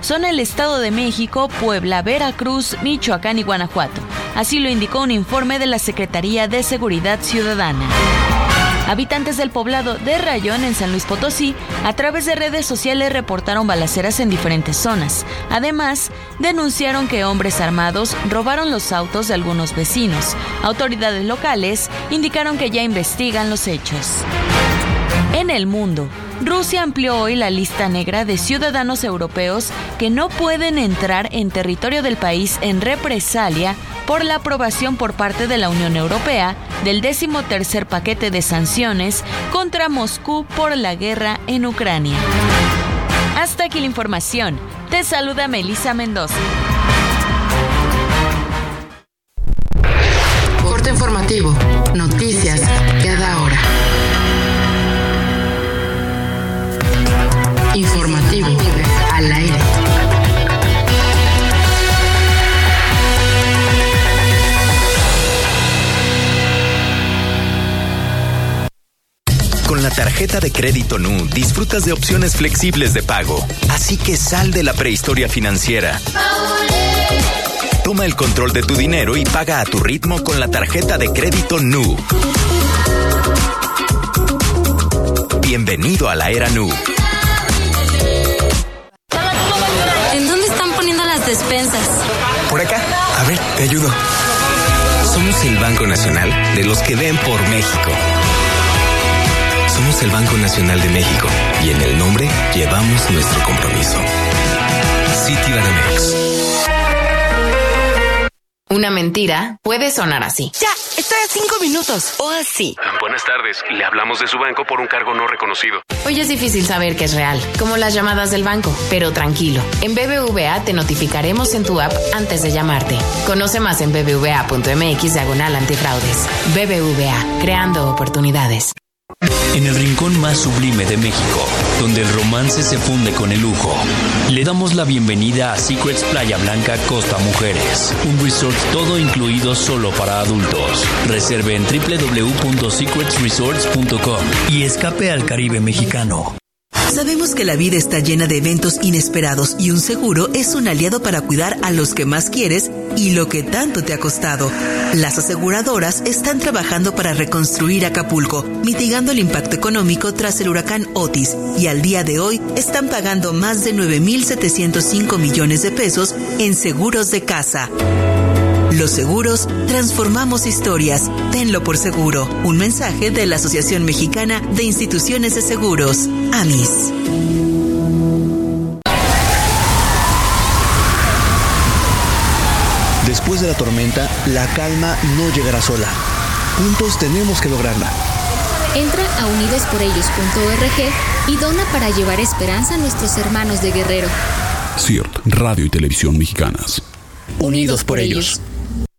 son el Estado de México, Puebla, Veracruz, Michoacán y Guanajuato. Así lo indicó un informe de la Secretaría de Seguridad Ciudadana. Habitantes del poblado de Rayón en San Luis Potosí a través de redes sociales reportaron balaceras en diferentes zonas. Además, denunciaron que hombres armados robaron los autos de algunos vecinos. Autoridades locales indicaron que ya investigan los hechos. En el mundo, Rusia amplió hoy la lista negra de ciudadanos europeos que no pueden entrar en territorio del país en represalia por la aprobación por parte de la Unión Europea del decimotercer paquete de sanciones contra Moscú por la guerra en Ucrania. Hasta aquí la información. Te saluda Melissa Mendoza. Corte informativo. Tarjeta de crédito NU disfrutas de opciones flexibles de pago. Así que sal de la prehistoria financiera. Toma el control de tu dinero y paga a tu ritmo con la tarjeta de crédito NU. Bienvenido a la era NU. ¿En dónde están poniendo las despensas? Por acá. A ver, te ayudo. Somos el Banco Nacional de los que ven por México. Somos el Banco Nacional de México y en el nombre llevamos nuestro compromiso. Citibanamex. Una mentira puede sonar así. Ya, estoy a cinco minutos. O así. Buenas tardes. Le hablamos de su banco por un cargo no reconocido. Hoy es difícil saber que es real, como las llamadas del banco, pero tranquilo. En BBVA te notificaremos en tu app antes de llamarte. Conoce más en bbva.mx diagonal antifraudes. BBVA, creando oportunidades. En el rincón más sublime de México, donde el romance se funde con el lujo, le damos la bienvenida a Secrets Playa Blanca Costa Mujeres, un resort todo incluido solo para adultos. Reserve en www.secretsresorts.com y escape al Caribe mexicano. Sabemos que la vida está llena de eventos inesperados y un seguro es un aliado para cuidar a los que más quieres y lo que tanto te ha costado. Las aseguradoras están trabajando para reconstruir Acapulco, mitigando el impacto económico tras el huracán Otis y al día de hoy están pagando más de 9.705 millones de pesos en seguros de casa. Los seguros transformamos historias. Tenlo por seguro. Un mensaje de la Asociación Mexicana de Instituciones de Seguros, AMIS. Después de la tormenta, la calma no llegará sola. Juntos tenemos que lograrla. Entra a unidosporellos.org y dona para llevar esperanza a nuestros hermanos de Guerrero. CIRT, Radio y Televisión Mexicanas. Unidos por ellos.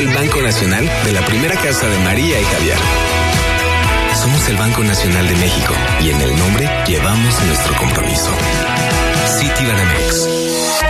el Banco Nacional de la primera casa de María y Javier. Somos el Banco Nacional de México y en el nombre llevamos nuestro compromiso. Citibanamex.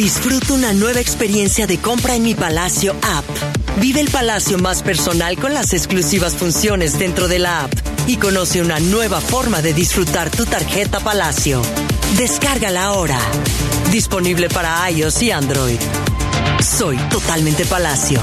Disfruta una nueva experiencia de compra en mi Palacio app. Vive el Palacio más personal con las exclusivas funciones dentro de la app y conoce una nueva forma de disfrutar tu tarjeta Palacio. Descárgala ahora. Disponible para iOS y Android. Soy totalmente Palacio.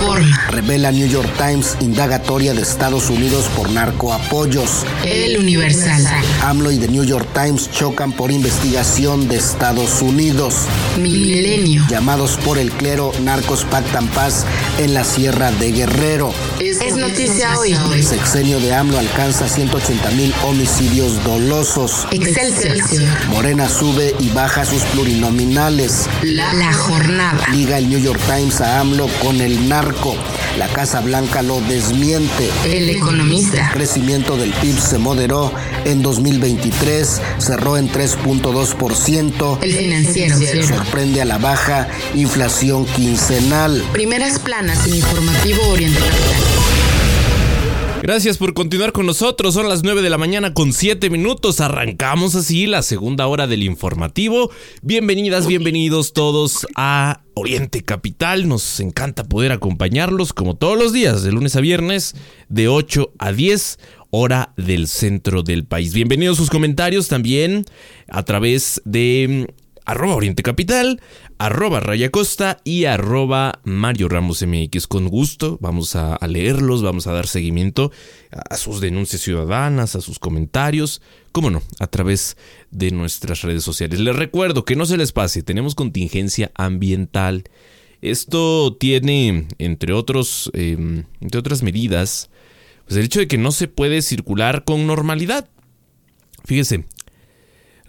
Reforma. Revela New York Times indagatoria de Estados Unidos por narcoapoyos. El Universal. AMLO y The New York Times chocan por investigación de Estados Unidos. Milenio. Llamados por el clero, narcos pactan paz en la Sierra de Guerrero. Es, es noticia hoy. El sexenio de AMLO alcanza 180 mil homicidios dolosos. Excelsior. Morena sube y baja sus plurinominales. La, la jornada. Liga el New York Times a AMLO con el narco. La Casa Blanca lo desmiente. El economista. El crecimiento del PIB se moderó en 2023, cerró en 3.2%. El financiero. Sorprende a la baja inflación quincenal. Primeras planas en informativo Oriente Capital. Gracias por continuar con nosotros. Son las 9 de la mañana con 7 minutos. Arrancamos así la segunda hora del informativo. Bienvenidas, bienvenidos todos a Oriente Capital. Nos encanta poder acompañarlos como todos los días, de lunes a viernes, de 8 a 10 hora del centro del país. Bienvenidos sus comentarios también a través de arroba Oriente Capital, arroba Raya Costa y arroba Mario Ramos MX. Con gusto vamos a, leerlos, vamos a dar seguimiento a sus denuncias ciudadanas, a sus comentarios, cómo no, a través de nuestras redes sociales. Les recuerdo que no se les pase, tenemos contingencia ambiental. Esto tiene, entre, otros, eh, entre otras medidas, pues el hecho de que no se puede circular con normalidad. Fíjese,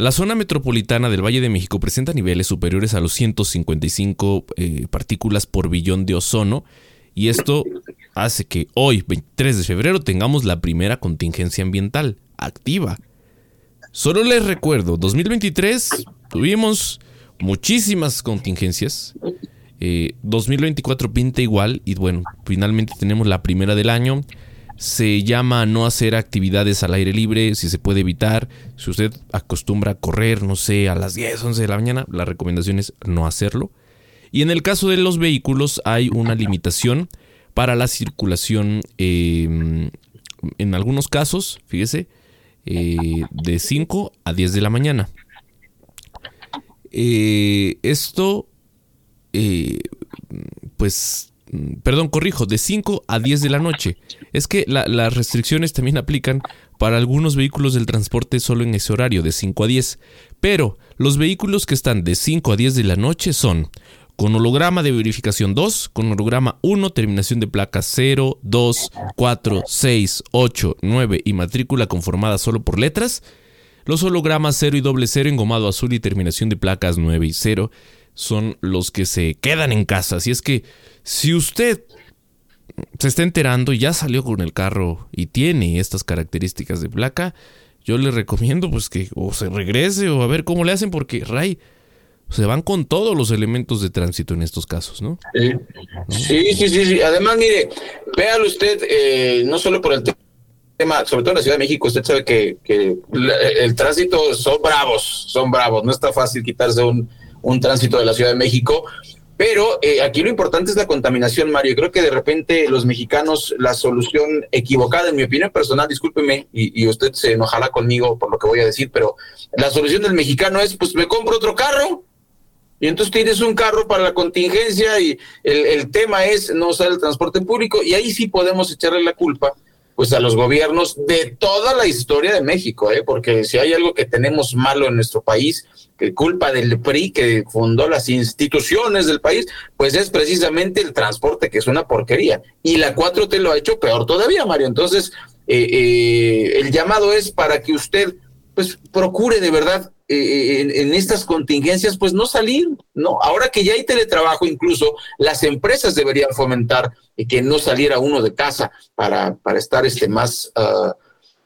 la zona metropolitana del Valle de México presenta niveles superiores a los 155 eh, partículas por billón de ozono y esto hace que hoy, 23 de febrero, tengamos la primera contingencia ambiental activa. Solo les recuerdo, 2023 tuvimos muchísimas contingencias. Eh, 2024 pinta igual y bueno, finalmente tenemos la primera del año se llama no hacer actividades al aire libre, si se puede evitar. Si usted acostumbra a correr, no sé, a las 10, 11 de la mañana, la recomendación es no hacerlo. Y en el caso de los vehículos hay una limitación para la circulación, eh, en algunos casos, fíjese, eh, de 5 a 10 de la mañana. Eh, esto, pues perdón, corrijo, de 5 a 10 de la noche. Es que la, las restricciones también aplican para algunos vehículos del transporte solo en ese horario, de 5 a 10. Pero los vehículos que están de 5 a 10 de la noche son con holograma de verificación 2, con holograma 1, terminación de placa 0, 2, 4, 6, 8, 9 y matrícula conformada solo por letras. Los hologramas 0 y doble 0 engomado azul y terminación de placas 9 y 0 son los que se quedan en casa. Así es que si usted se está enterando y ya salió con el carro y tiene estas características de placa, yo le recomiendo pues que o se regrese o a ver cómo le hacen porque Ray se van con todos los elementos de tránsito en estos casos, ¿no? Sí, sí, sí, sí. sí. Además, mire, véalo usted, eh, no solo por el tema, sobre todo en la Ciudad de México, usted sabe que, que el tránsito son bravos, son bravos, no está fácil quitarse un, un tránsito de la Ciudad de México. Pero eh, aquí lo importante es la contaminación, Mario. Creo que de repente los mexicanos, la solución equivocada, en mi opinión personal, discúlpeme, y, y, usted se enojará conmigo por lo que voy a decir, pero la solución del mexicano es, pues me compro otro carro. Y entonces tienes un carro para la contingencia y el, el tema es no usar el transporte público y ahí sí podemos echarle la culpa pues a los gobiernos de toda la historia de México, ¿eh? porque si hay algo que tenemos malo en nuestro país, que culpa del PRI que fundó las instituciones del país, pues es precisamente el transporte, que es una porquería. Y la 4T lo ha hecho peor todavía, Mario. Entonces, eh, eh, el llamado es para que usted, pues, procure de verdad en, en, estas contingencias, pues no salir, ¿no? Ahora que ya hay teletrabajo, incluso las empresas deberían fomentar que no saliera uno de casa para, para estar este, más, uh,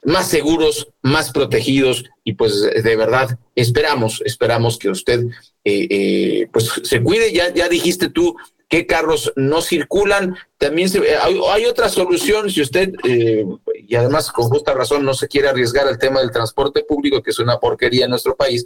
más seguros, más protegidos y pues de verdad esperamos, esperamos que usted eh, eh, pues se cuide. Ya, ya dijiste tú qué carros no circulan. También se, hay, otra solución si usted, eh, y además con justa razón no se quiere arriesgar al tema del transporte público, que es una porquería en nuestro país,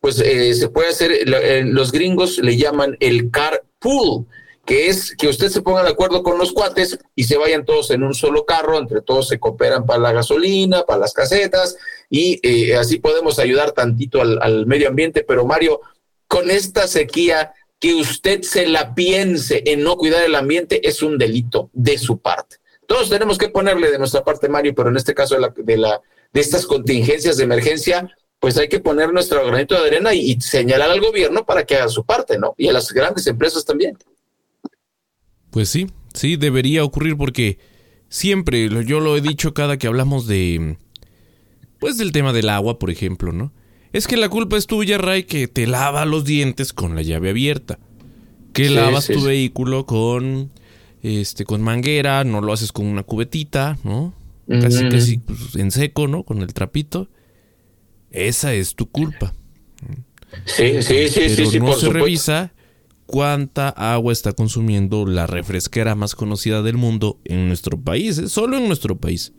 pues se puede hacer, los gringos le llaman el carpool que es que usted se ponga de acuerdo con los cuates y se vayan todos en un solo carro, entre todos se cooperan para la gasolina, para las casetas y eh, así podemos ayudar tantito al, medio ambiente. Pero Mario, con esta sequía, que usted se la piense en no cuidar el ambiente es un delito de su parte. Todos tenemos que ponerle de nuestra parte, Mario, pero en este caso de, la, de, la, de estas contingencias de emergencia, pues hay que poner nuestro granito de arena y señalar al gobierno para que haga su parte, ¿no? Y a las grandes empresas también. Pues sí, sí, debería ocurrir porque siempre, yo lo he dicho cada que hablamos de, pues del tema del agua, por ejemplo, ¿no? Es que la culpa es tuya, Ray, que te lava los dientes con la llave abierta. Que lavas tu vehículo con, este, con manguera, no lo haces con una cubetita, ¿no? Casi, casi pues, en seco, ¿no? Con el trapito. Esa es tu culpa. Sí, sí, sí, sí, sí, no se revisa cuánta agua está consumiendo la refresquera más conocida del mundo en nuestro país, ¿eh? solo en nuestro país.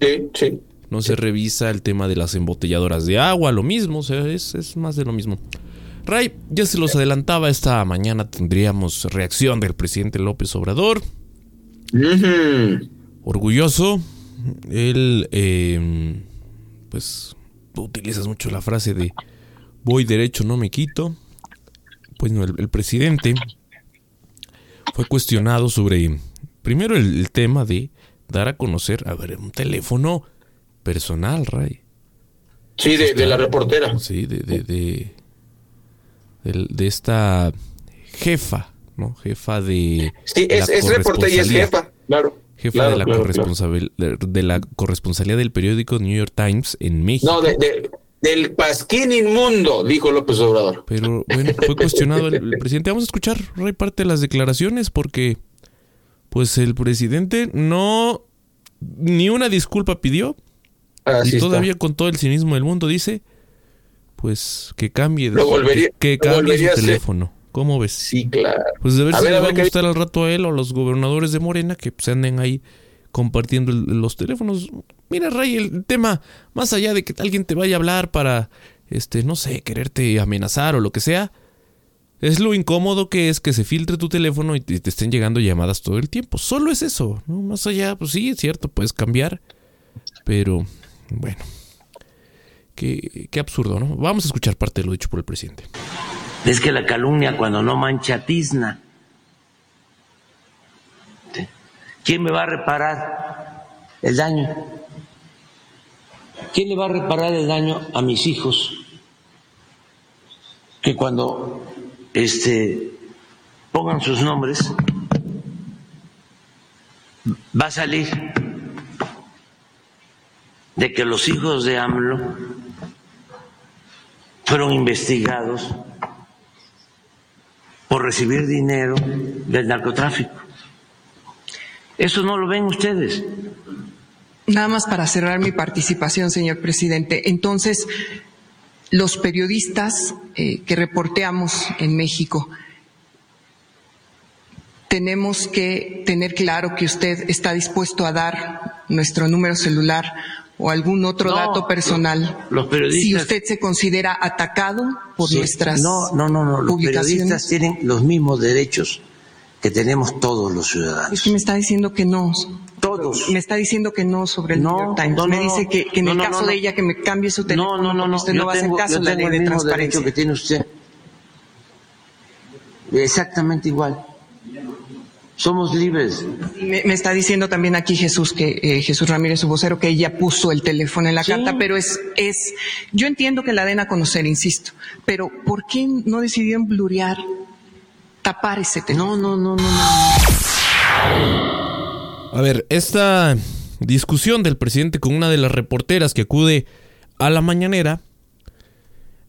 Sí, sí. No se revisa el tema de las embotelladoras de agua, lo mismo, o sea, es, más de lo mismo. Ray, ya se los adelantaba, esta mañana tendríamos reacción del presidente López Obrador. Orgulloso. Él, em, pues, utilizas mucho la frase de voy derecho, no me quito pues el, presidente fue cuestionado sobre, primero el, tema de dar a conocer, a ver, un teléfono personal, Ray. Sí, de, la reportera. Sí, de, de, de, esta jefa, ¿no? Jefa de... Sí, es, es reportera y es jefa, claro. Jefa de, la de la corresponsalía del periódico New York Times en México. No, de, del pasquín inmundo, dijo López Obrador. Pero bueno, fue cuestionado el, presidente. Vamos a escuchar Ray, parte de las declaraciones porque pues el presidente no ni una disculpa pidió. Y todavía con todo el cinismo del mundo dice pues que cambie de, que, cambie su teléfono. ¿Cómo ves? Sí, claro. Pues de ver si le va a gustar al rato a él o a los gobernadores de Morena que se anden ahí compartiendo los teléfonos. Mira, Ray, el tema, más allá de que alguien te vaya a hablar para, este, no sé, quererte amenazar o lo que sea, es lo incómodo que es que se filtre tu teléfono y te, estén llegando llamadas todo el tiempo. Solo es eso, ¿no? Más allá, pues sí, es cierto, puedes cambiar, pero bueno. Qué, absurdo, ¿no? Vamos a escuchar parte de lo dicho por el presidente. Es que la calumnia cuando no mancha tizna. ¿Quién me va a reparar el daño? ¿Quién le va a reparar el daño a mis hijos? Que cuando este, pongan sus nombres, va a salir de que los hijos de AMLO fueron investigados por recibir dinero del narcotráfico. Eso no lo ven ustedes. Nada más para cerrar mi participación, señor presidente. Entonces, los periodistas eh, que reporteamos en México, tenemos que tener claro que usted está dispuesto a dar nuestro número celular o algún otro dato personal. Los periodistas, si usted se considera atacado por nuestras no, no, no, no. Los periodistas tienen los mismos derechos que tenemos todos los ciudadanos. Es que me está diciendo que no. Todos. Me está diciendo que no sobre el New York Times. me dice que, en el caso de ella que me cambie su teléfono, no, no, no, usted no va a hacer caso de la ley de transparencia. que tiene usted. Exactamente igual. Somos libres. Me, está diciendo también aquí Jesús que eh, Jesús Ramírez, su vocero, que ella puso el teléfono en la carta, pero es, es, yo entiendo que la den a conocer, insisto, pero ¿por qué no decidieron blurear tapar ese tema. No, no, no, no, no. A ver, esta discusión del presidente con una de las reporteras que acude a la mañanera,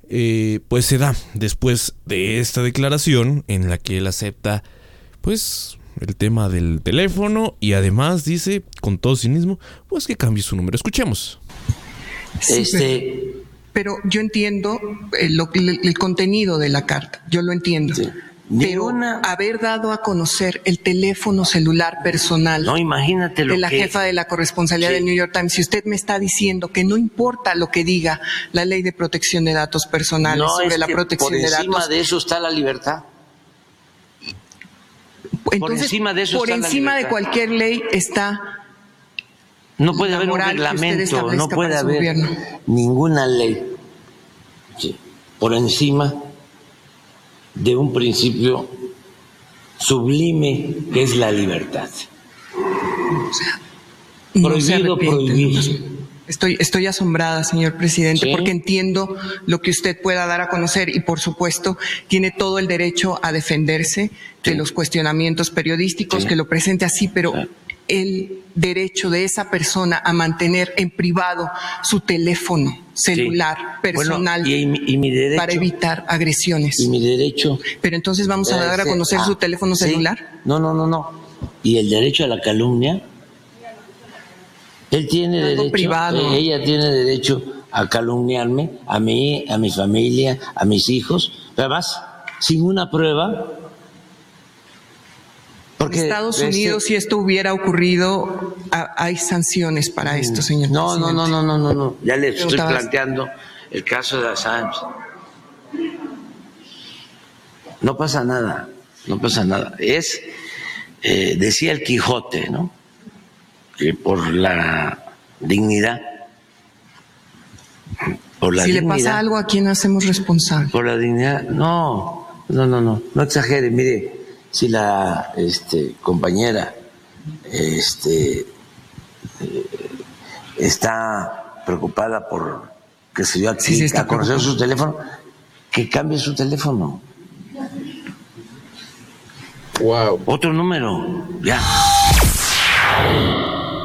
eh, pues se da después de esta declaración en la que él acepta, pues, el tema del teléfono y además dice, con todo cinismo, pues que cambie su número. Escuchemos. este, pero, yo entiendo el, el, contenido de la carta, yo lo entiendo. Pero haber dado a conocer el teléfono celular personal no, imagínate de la jefa de la corresponsalía del New York Times, si usted me está diciendo que no importa lo que diga la ley de protección de datos personales sobre la protección de datos. Por encima de eso está la libertad. Entonces, por encima de eso por encima de cualquier ley está no puede haber un reglamento, no puede haber ninguna ley por encima de un principio sublime que es la libertad. Prohibido prohibir. Estoy, estoy asombrada, señor presidente, porque entiendo lo que usted pueda dar a conocer y, por supuesto, tiene todo el derecho a defenderse de los cuestionamientos periodísticos, que lo presente así, pero el derecho de esa persona a mantener en privado su teléfono celular personal para evitar agresiones. Y mi derecho. Pero entonces vamos a dar a conocer su teléfono celular. No, no, no, no. Y el derecho a la calumnia. Él tiene derecho. Privado. Ella tiene derecho a calumniarme, a mí, a mi familia, a mis hijos. Además, sin una prueba, porque Estados Unidos, si esto hubiera ocurrido, hay sanciones para esto, señor. No, no, no, no, no, no, no. Ya le estoy planteando el caso de Assange. No pasa nada, no pasa nada. Es, eh, decía el Quijote, ¿no? Por la dignidad. Por la si le pasa algo, ¿a quién hacemos responsable? Por la dignidad. No, no, no, no. No exagere, mire si la este, compañera este, eh, está preocupada por que se dio aquí a conocer su teléfono, que cambie su teléfono. Wow. Otro número, ya.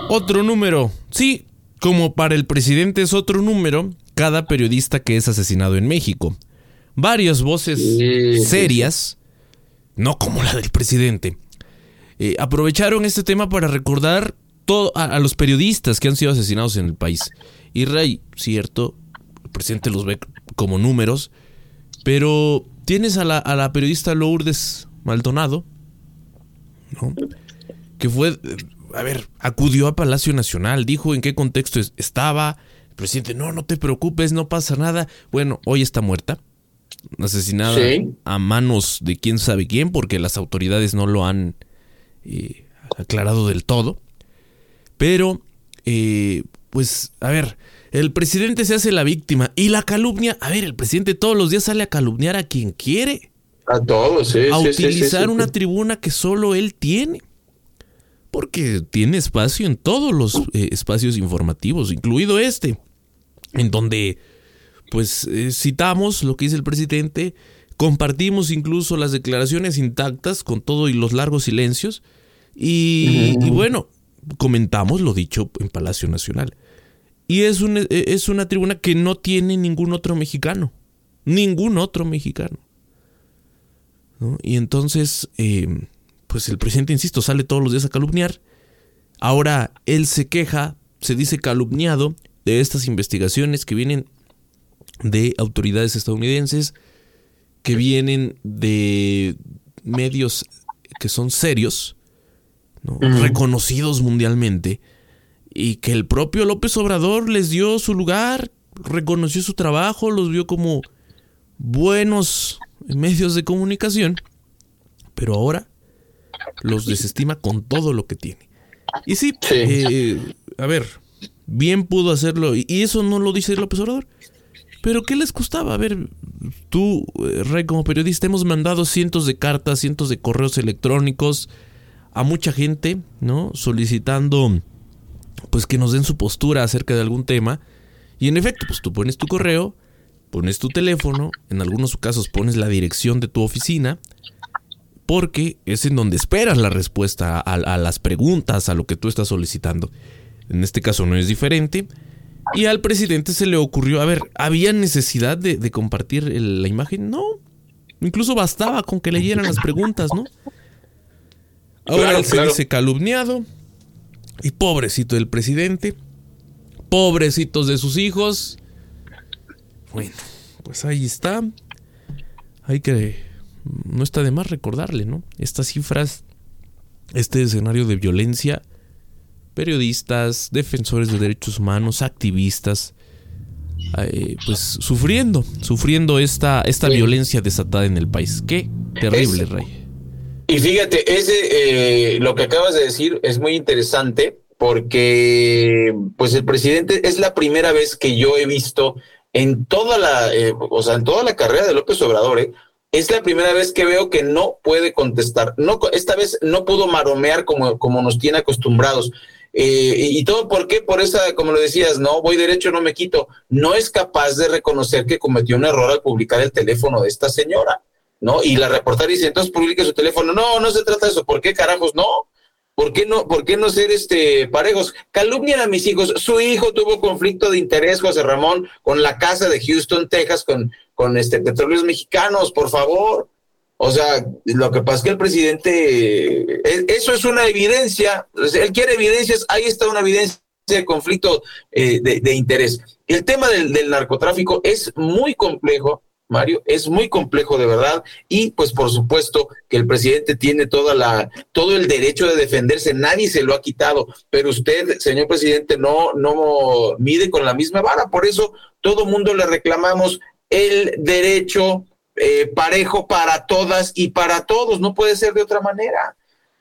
Otro número. Sí, como para el presidente es otro número, cada periodista que es asesinado en México. Varias voces serias no como la del presidente. Eh, aprovecharon este tema para recordar todo, a, los periodistas que han sido asesinados en el país. Y Rey, cierto, el presidente los ve como números, pero tienes a la, a la periodista Lourdes Maldonado, ¿no? que fue, a ver, acudió a Palacio Nacional, dijo en qué contexto estaba. El presidente, no, no te preocupes, no pasa nada. Bueno, hoy está muerta asesinada a manos de quién sabe quién, porque las autoridades no lo han eh, aclarado del todo. Pero, eh, pues, a ver, el presidente se hace la víctima y la calumnia, a ver, el presidente todos los días sale a calumniar a quien quiere. A todos, sí. A utilizar una tribuna que solo él tiene. Porque tiene espacio en todos los eh, espacios informativos, incluido este, en donde pues eh, citamos lo que dice el presidente, compartimos incluso las declaraciones intactas con todo y los largos silencios y, bueno, comentamos lo dicho en Palacio Nacional. Y es, un, eh, es una tribuna que no tiene ningún otro mexicano, ningún otro mexicano. Y entonces, pues el presidente, insisto, sale todos los días a calumniar. Ahora él se queja, se dice calumniado de estas investigaciones que vienen de autoridades estadounidenses que vienen de medios que son serios, reconocidos mundialmente, y que el propio López Obrador les dio su lugar, reconoció su trabajo, los vio como buenos medios de comunicación, pero ahora los desestima con todo lo que tiene. Y sí, eh, a ver, bien pudo hacerlo, y eso no lo dice López Obrador. Pero ¿qué les costaba? A ver, tú, eh, Rey, como periodista, hemos mandado cientos de cartas, cientos de correos electrónicos a mucha gente, ¿no? Solicitando, pues, que nos den su postura acerca de algún tema. Y en efecto, pues tú pones tu correo, pones tu teléfono, en algunos casos pones la dirección de tu oficina, porque es en donde esperas la respuesta a, a las preguntas, a lo que tú estás solicitando. En este caso no es diferente y al presidente se le ocurrió, a ver, ¿había necesidad de, compartir la imagen? No. Incluso bastaba con que leyeran las preguntas, ¿no? Ahora se dice calumniado y pobrecito del presidente, Pobrecitos de sus hijos. Bueno, pues ahí está. Hay que... No está de más recordarle, ¿no? Estas cifras, este escenario de violencia, periodistas, defensores de derechos humanos, activistas, eh, pues sufriendo, sufriendo esta, esta violencia desatada en el país. Qué terrible, Rey. Y fíjate, ese, eh, lo que acabas de decir es muy interesante porque pues el presidente es la primera vez que yo he visto en toda la, eh, o sea, en toda la carrera de López Obrador, ¿eh? Es la primera vez que veo que no puede contestar. No, esta vez no pudo maromear como, como nos tiene acostumbrados. Eh, y todo por qué, por esa, como lo decías, no, voy derecho, no me quito. No es capaz de reconocer que cometió un error al publicar el teléfono de esta señora, ¿no? Y la reportera dice, entonces publique su teléfono. No, no se trata de eso. ¿Por qué carajos? No. ¿Por qué no, por qué no ser este parejos? Calumnian a mis hijos. Su hijo tuvo conflicto de interés, José Ramón, con la casa de Houston, Texas, con, con este petróleos mexicanos, por favor. O sea, lo que pasa es que el presidente, eh, eso es una evidencia, él quiere evidencias, ahí está una evidencia de conflicto eh, de, interés. El tema del, del, narcotráfico es muy complejo, Mario, es muy complejo de verdad y pues por supuesto que el presidente tiene toda la, todo el derecho de defenderse, nadie se lo ha quitado, pero usted, señor presidente, no, no mide con la misma vara, por eso todo mundo le reclamamos el derecho eh, parejo para todas y para todos, no puede ser de otra manera.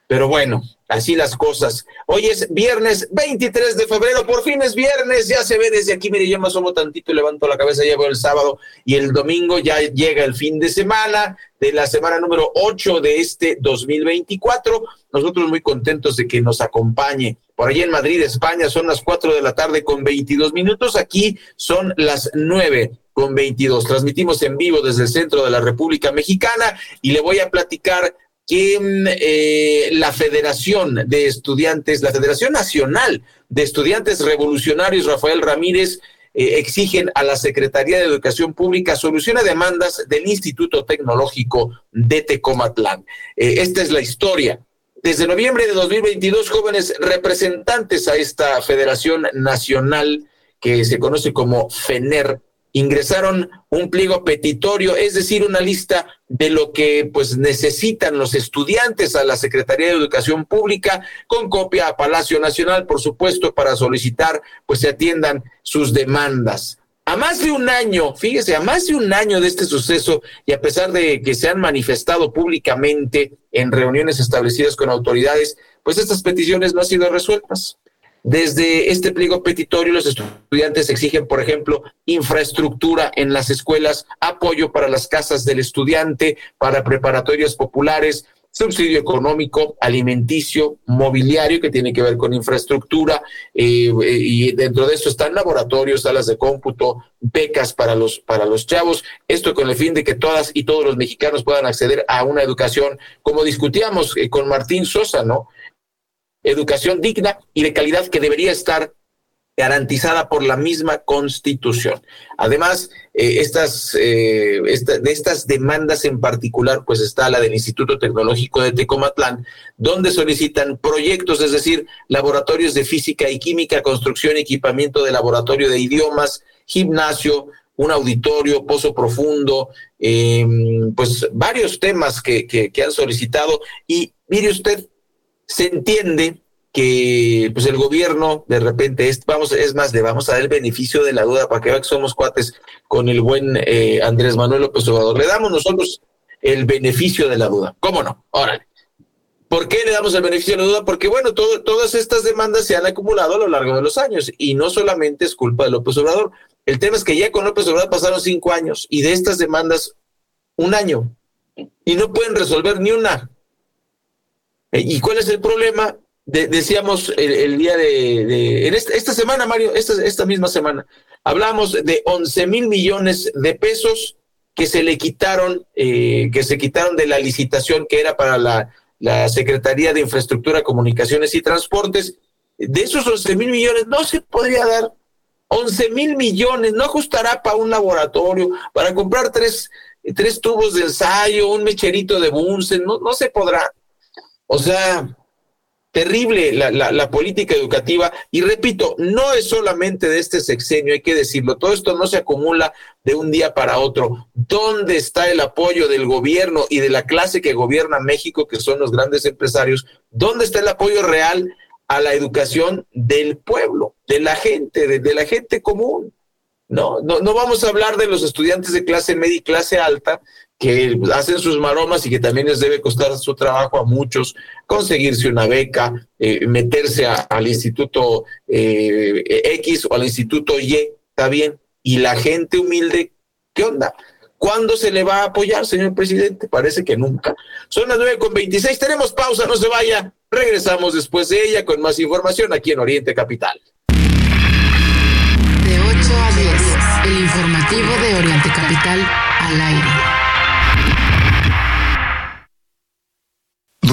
Pero bueno, así las cosas. Hoy es viernes 23 de febrero, por fin es viernes, ya se ve desde aquí, mire, yo me asomo tantito y levanto la cabeza, ya veo el sábado y el domingo ya llega el fin de semana de la semana número 8 de este 2024. Nosotros muy contentos de que nos acompañe. Por allí en Madrid, España, son las 4 de la tarde con 22 minutos, aquí son las 9 con 22. Transmitimos en vivo desde el centro de la República Mexicana y le voy a platicar que eh, la Federación de Estudiantes, la Federación Nacional de Estudiantes Revolucionarios, Rafael Ramírez, eh, exigen a la Secretaría de Educación Pública solución a demandas del Instituto Tecnológico de Tecomatlán. Eh, esta es la historia. Desde noviembre de 2022, jóvenes representantes a esta Federación Nacional que se conoce como FENER ingresaron un pliego petitorio, es decir, una lista de lo que pues necesitan los estudiantes a la Secretaría de Educación Pública con copia a Palacio Nacional, por supuesto, para solicitar pues se atiendan sus demandas. A más de un año, fíjese, a más de un año de este suceso y a pesar de que se han manifestado públicamente en reuniones establecidas con autoridades, pues estas peticiones no han sido resueltas. Desde este pliego petitorio, los estudiantes exigen, por ejemplo, infraestructura en las escuelas, apoyo para las casas del estudiante, para preparatorias populares, subsidio económico, alimenticio, mobiliario que tiene que ver con infraestructura eh, y dentro de esto están laboratorios, salas de cómputo, becas para los para los chavos. Esto con el fin de que todas y todos los mexicanos puedan acceder a una educación, como discutíamos eh, con Martín Sosa, ¿no? Educación digna y de calidad que debería estar garantizada por la misma Constitución. Además, eh, estas, eh, de estas demandas en particular, pues está la del Instituto Tecnológico de Tecomatlán, donde solicitan proyectos, es decir, laboratorios de física y química, construcción y equipamiento de laboratorio de idiomas, gimnasio, un auditorio, pozo profundo, em, pues varios temas que, que han solicitado. Y mire usted, se entiende que pues el gobierno de repente es, vamos, es más, le vamos a dar el beneficio de la duda para que vean que somos cuates con el buen eh, Andrés Manuel López Obrador. Le damos nosotros el beneficio de la duda. ¿Cómo no? Órale. ¿Por qué le damos el beneficio de la duda? Porque, bueno, todas estas demandas se han acumulado a lo largo de los años y no solamente es culpa de López Obrador. El tema es que ya con López Obrador pasaron cinco años y de estas demandas un año y no pueden resolver ni una. Eh, ¿Y cuál es el problema? decíamos el, día de, en esta, semana, Mario, esta, esta misma semana, hablamos de 11 mil millones de pesos que se le quitaron, eh, que se quitaron de la licitación que era para la, la Secretaría de Infraestructura, Comunicaciones y Transportes. De esos 11 mil millones no se podría dar 11 mil millones, no ajustará para un laboratorio, para comprar tres, tres tubos de ensayo, un mecherito de Bunsen, no, no se podrá. O sea, terrible la, la, política educativa y repito, no es solamente de este sexenio, hay que decirlo, todo esto no se acumula de un día para otro. ¿Dónde está el apoyo del gobierno y de la clase que gobierna México, que son los grandes empresarios? ¿Dónde está el apoyo real a la educación del pueblo, de la gente, de, de la gente común? No, no, no vamos a hablar de los estudiantes de clase media y clase alta que hacen sus maromas y que también les debe costar su trabajo a muchos conseguirse una beca, eh, meterse al instituto eh, X o al instituto Y, está bien. Y la gente humilde, ¿qué onda? ¿Cuándo se le va a apoyar, señor presidente? Parece que nunca. Son las nueve con veintiséis, tenemos pausa, no se vaya. Regresamos después de ella con más información aquí en Oriente Capital. De 8 a 10, el informativo de Oriente Capital al aire.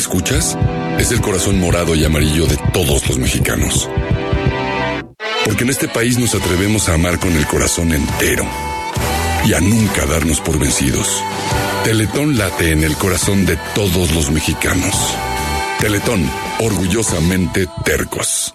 Escuchas es el corazón morado y amarillo de todos los mexicanos. Porque en este país nos atrevemos a amar con el corazón entero y a nunca darnos por vencidos. Teletón late en el corazón de todos los mexicanos. Teletón, orgullosamente tercos.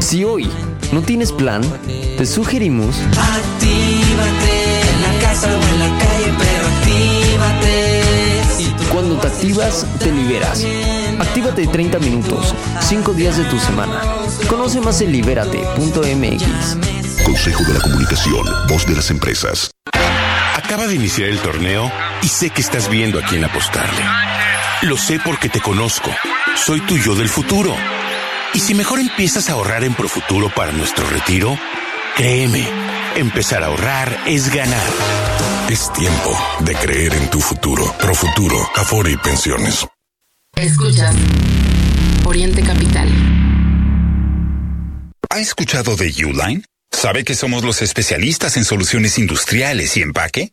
Si hoy no tienes plan, te sugerimos. Actívate en la casa o en la calle, pero actívate. Cuando te activas, te liberas. Actívate 30 minutos, 5 días de tu semana. Conoce más en libérate.mx. Consejo de la Comunicación, voz de las empresas. Acaba de iniciar el torneo y sé que estás viendo a quién apostarle. Lo sé porque te conozco. Soy tu yo del futuro y si mejor empiezas a ahorrar en Profuturo para nuestro retiro, créeme, empezar a ahorrar es ganar. Es tiempo de creer en tu futuro. Profuturo, Afore y Pensiones. Escucha. Oriente Capital. ¿Ha escuchado de Uline? ¿Sabe que somos los especialistas en soluciones industriales y empaque?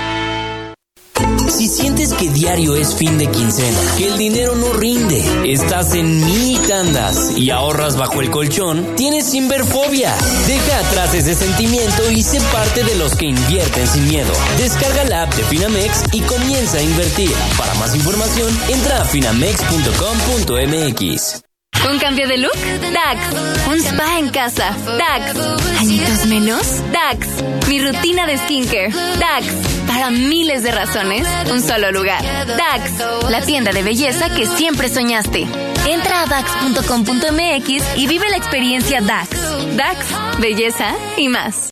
Si sientes que diario es fin de quincena, que el dinero no rinde, estás en mini tandas y ahorras bajo el colchón, tienes sinverfobia. Deja atrás ese sentimiento y sé parte de los que invierten sin miedo. Descarga la app de Finamex y comienza a invertir. Para más información, entra a finamex.com.mx. ¿Un cambio de look? DAX. ¿Un spa en casa? DAX. ¿Añitos menos? DAX. Mi rutina de skincare? DAX. Miles de razones, un solo lugar. DAX. La tienda de belleza que siempre soñaste. Entra a DAX.com.mx y vive la experiencia DAX. DAX. Belleza y más.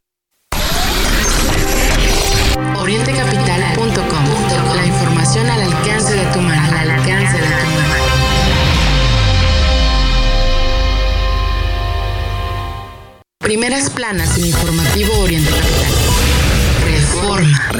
Planas en informativo. Reforma.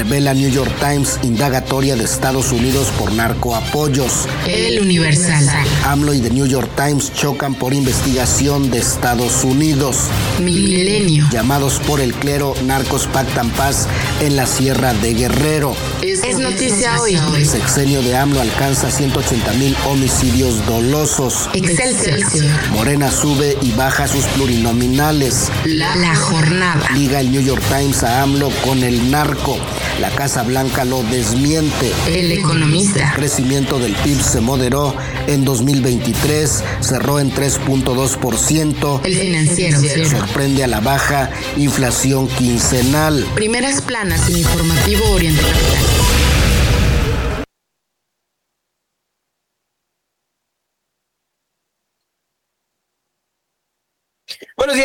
Revela New York Times indagatoria de Estados Unidos por narcoapoyos. El Universal. AMLO y The New York Times chocan por investigación de Estados Unidos. Milenio. Llamados por el clero, narcos pactan paz en la Sierra de Guerrero. Es noticia hoy. Sexenio de AMLO alcanza 180 mil homicidios dolosos. Excelsior. Morena sube y baja sus plurinominales. La, la jornada. Liga el New York Times a AMLO con el narco. La Casa Blanca lo desmiente. El economista. Crecimiento del PIB se moderó en 2023, cerró en 3.2%. El financiero. Sorprende a la baja inflación quincenal. Primeras planas en informativo Oriente Capital. Buenos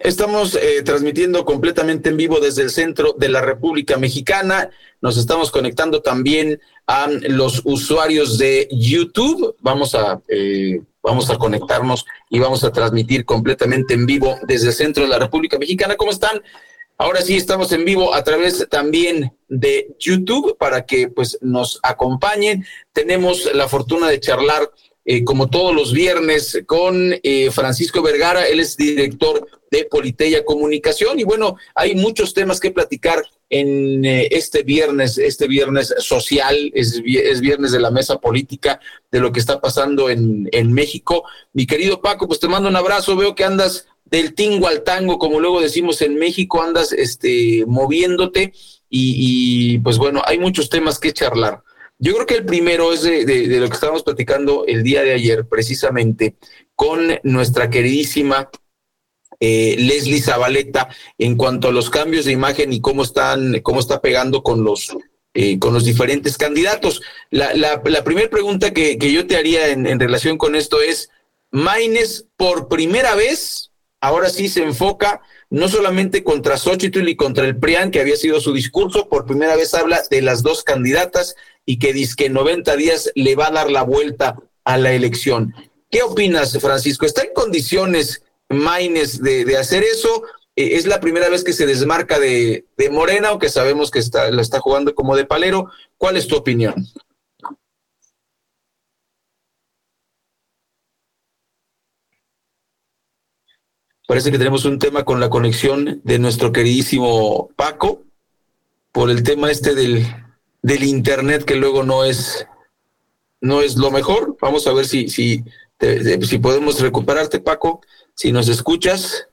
Estamos eh, transmitiendo completamente en vivo desde el centro de la República Mexicana. Nos estamos conectando también a los usuarios de YouTube. Vamos a, eh, vamos a conectarnos y vamos a transmitir completamente en vivo desde el centro de la República Mexicana. ¿Cómo están? Ahora sí estamos en vivo a través también de YouTube para que pues nos acompañen. Tenemos la fortuna de charlar eh, como todos los viernes, con eh, Francisco Vergara. Él es director de Politeya Comunicación. Y bueno, hay muchos temas que platicar en eh, este viernes, este viernes social, es, es, viernes de la mesa política, de lo que está pasando en, en México. Mi querido Paco, pues te mando un abrazo. Veo que andas del tingo al tango, como luego decimos en México, andas este, moviéndote. Y, y pues bueno, hay muchos temas que charlar. Yo creo que el primero es de, lo que estábamos platicando el día de ayer, precisamente con nuestra queridísima eh, Leslie Zabaleta en cuanto a los cambios de imagen y cómo están, cómo está pegando con los eh, con los diferentes candidatos. La, la, la primera pregunta que, que, yo te haría en, en relación con esto es, Maines por primera vez, ahora sí se enfoca no solamente contra Xochitl y contra el PRIAN, que había sido su discurso, por primera vez habla de las dos candidatas y que dice que en 90 días le va a dar la vuelta a la elección. ¿Qué opinas, Francisco? ¿Está en condiciones Maines de, hacer eso? Eh, ¿Es la primera vez que se desmarca de, de Morena, aunque sabemos que está, la está jugando como de palero? ¿Cuál es tu opinión? Parece que tenemos un tema con la conexión de nuestro queridísimo Paco por el tema este del, del internet que luego no es no es lo mejor. Vamos a ver si si si podemos recuperarte Paco, si nos escuchas.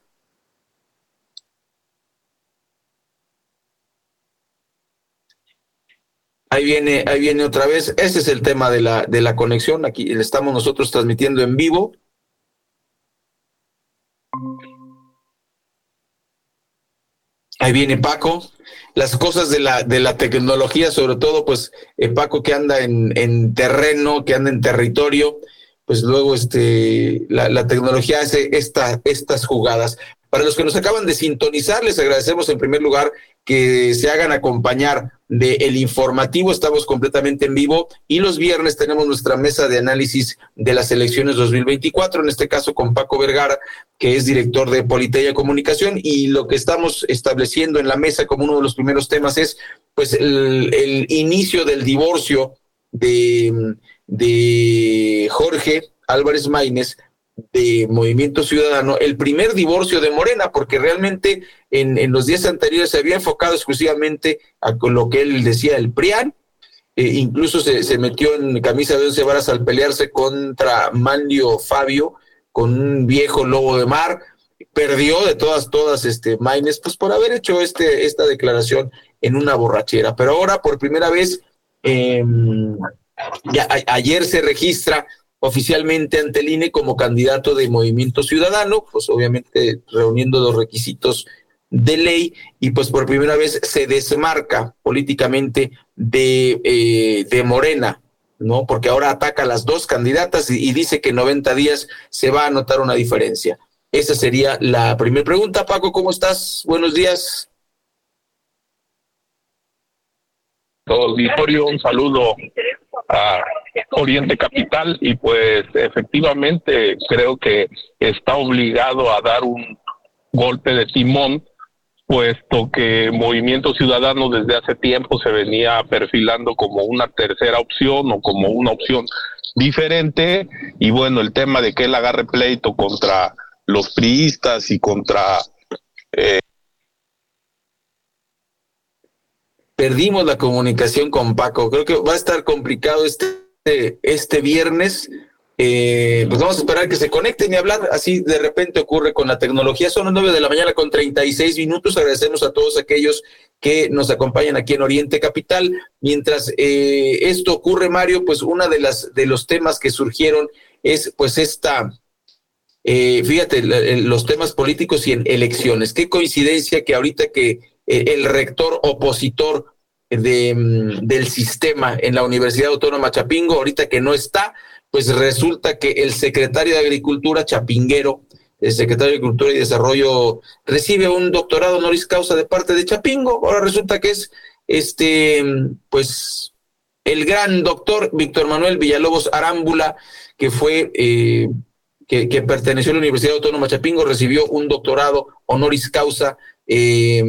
Ahí viene, ahí viene otra vez. Ese es el tema de la, de la conexión. Aquí estamos nosotros transmitiendo en vivo. Ahí viene Paco. Las cosas de la, de la tecnología, sobre todo, pues eh, Paco que anda en, en, terreno, que anda en territorio, pues luego este, la, la tecnología hace esta, estas jugadas. Para los que nos acaban de sintonizar, les agradecemos en primer lugar que se hagan acompañar de el informativo, estamos completamente en vivo y los viernes tenemos nuestra mesa de análisis de las elecciones 2024, en este caso con Paco Vergara, que es director de Politeya Comunicación y lo que estamos estableciendo en la mesa como uno de los primeros temas es pues el, el inicio del divorcio de, de Jorge Álvarez Maínez de Movimiento Ciudadano, el primer divorcio de Morena, porque realmente en, en los días anteriores se había enfocado exclusivamente a con lo que él decía el PRIAN, eh, incluso se, se, metió en camisa de once varas al pelearse contra Manlio Fabio, con un viejo lobo de mar, perdió de todas, todas, este, Maines, pues por haber hecho este, esta declaración en una borrachera, pero ahora por primera vez, eh, ayer se registra oficialmente ante el INE como candidato de Movimiento Ciudadano, pues obviamente reuniendo los requisitos de ley y pues por primera vez se desmarca políticamente de, eh, de Morena, ¿no? Porque ahora ataca a las dos candidatas y, dice que en 90 días se va a notar una diferencia. Esa sería la primera pregunta. Paco, ¿cómo estás? Buenos días. auditorio, un saludo a Oriente Capital y pues efectivamente creo que está obligado a dar un golpe de timón puesto que Movimiento Ciudadano desde hace tiempo se venía perfilando como una tercera opción o como una opción diferente y bueno, el tema de que él agarre pleito contra los priistas y contra eh, perdimos la comunicación con Paco. Creo que va a estar complicado este, este viernes. Eh, pues vamos a esperar que se conecten y hablar. Así de repente ocurre con la tecnología. Son las nueve de la mañana con 36 minutos. Agradecemos a todos aquellos que nos acompañan aquí en Oriente Capital. Mientras eh, esto ocurre, Mario, pues una de las de los temas que surgieron es pues esta. Eh, fíjate, los temas políticos y en elecciones. Qué coincidencia que ahorita que el rector opositor de, mm, del sistema en la Universidad Autónoma Chapingo, ahorita que no está, pues resulta que el secretario de Agricultura Chapinguero, el secretario de Agricultura y Desarrollo, recibe un doctorado honoris causa de parte de Chapingo. Ahora resulta que es este, pues, el gran doctor Víctor Manuel Villalobos Arámbula, que fue eh, que, que, perteneció a la Universidad Autónoma Chapingo, recibió un doctorado honoris causa eh,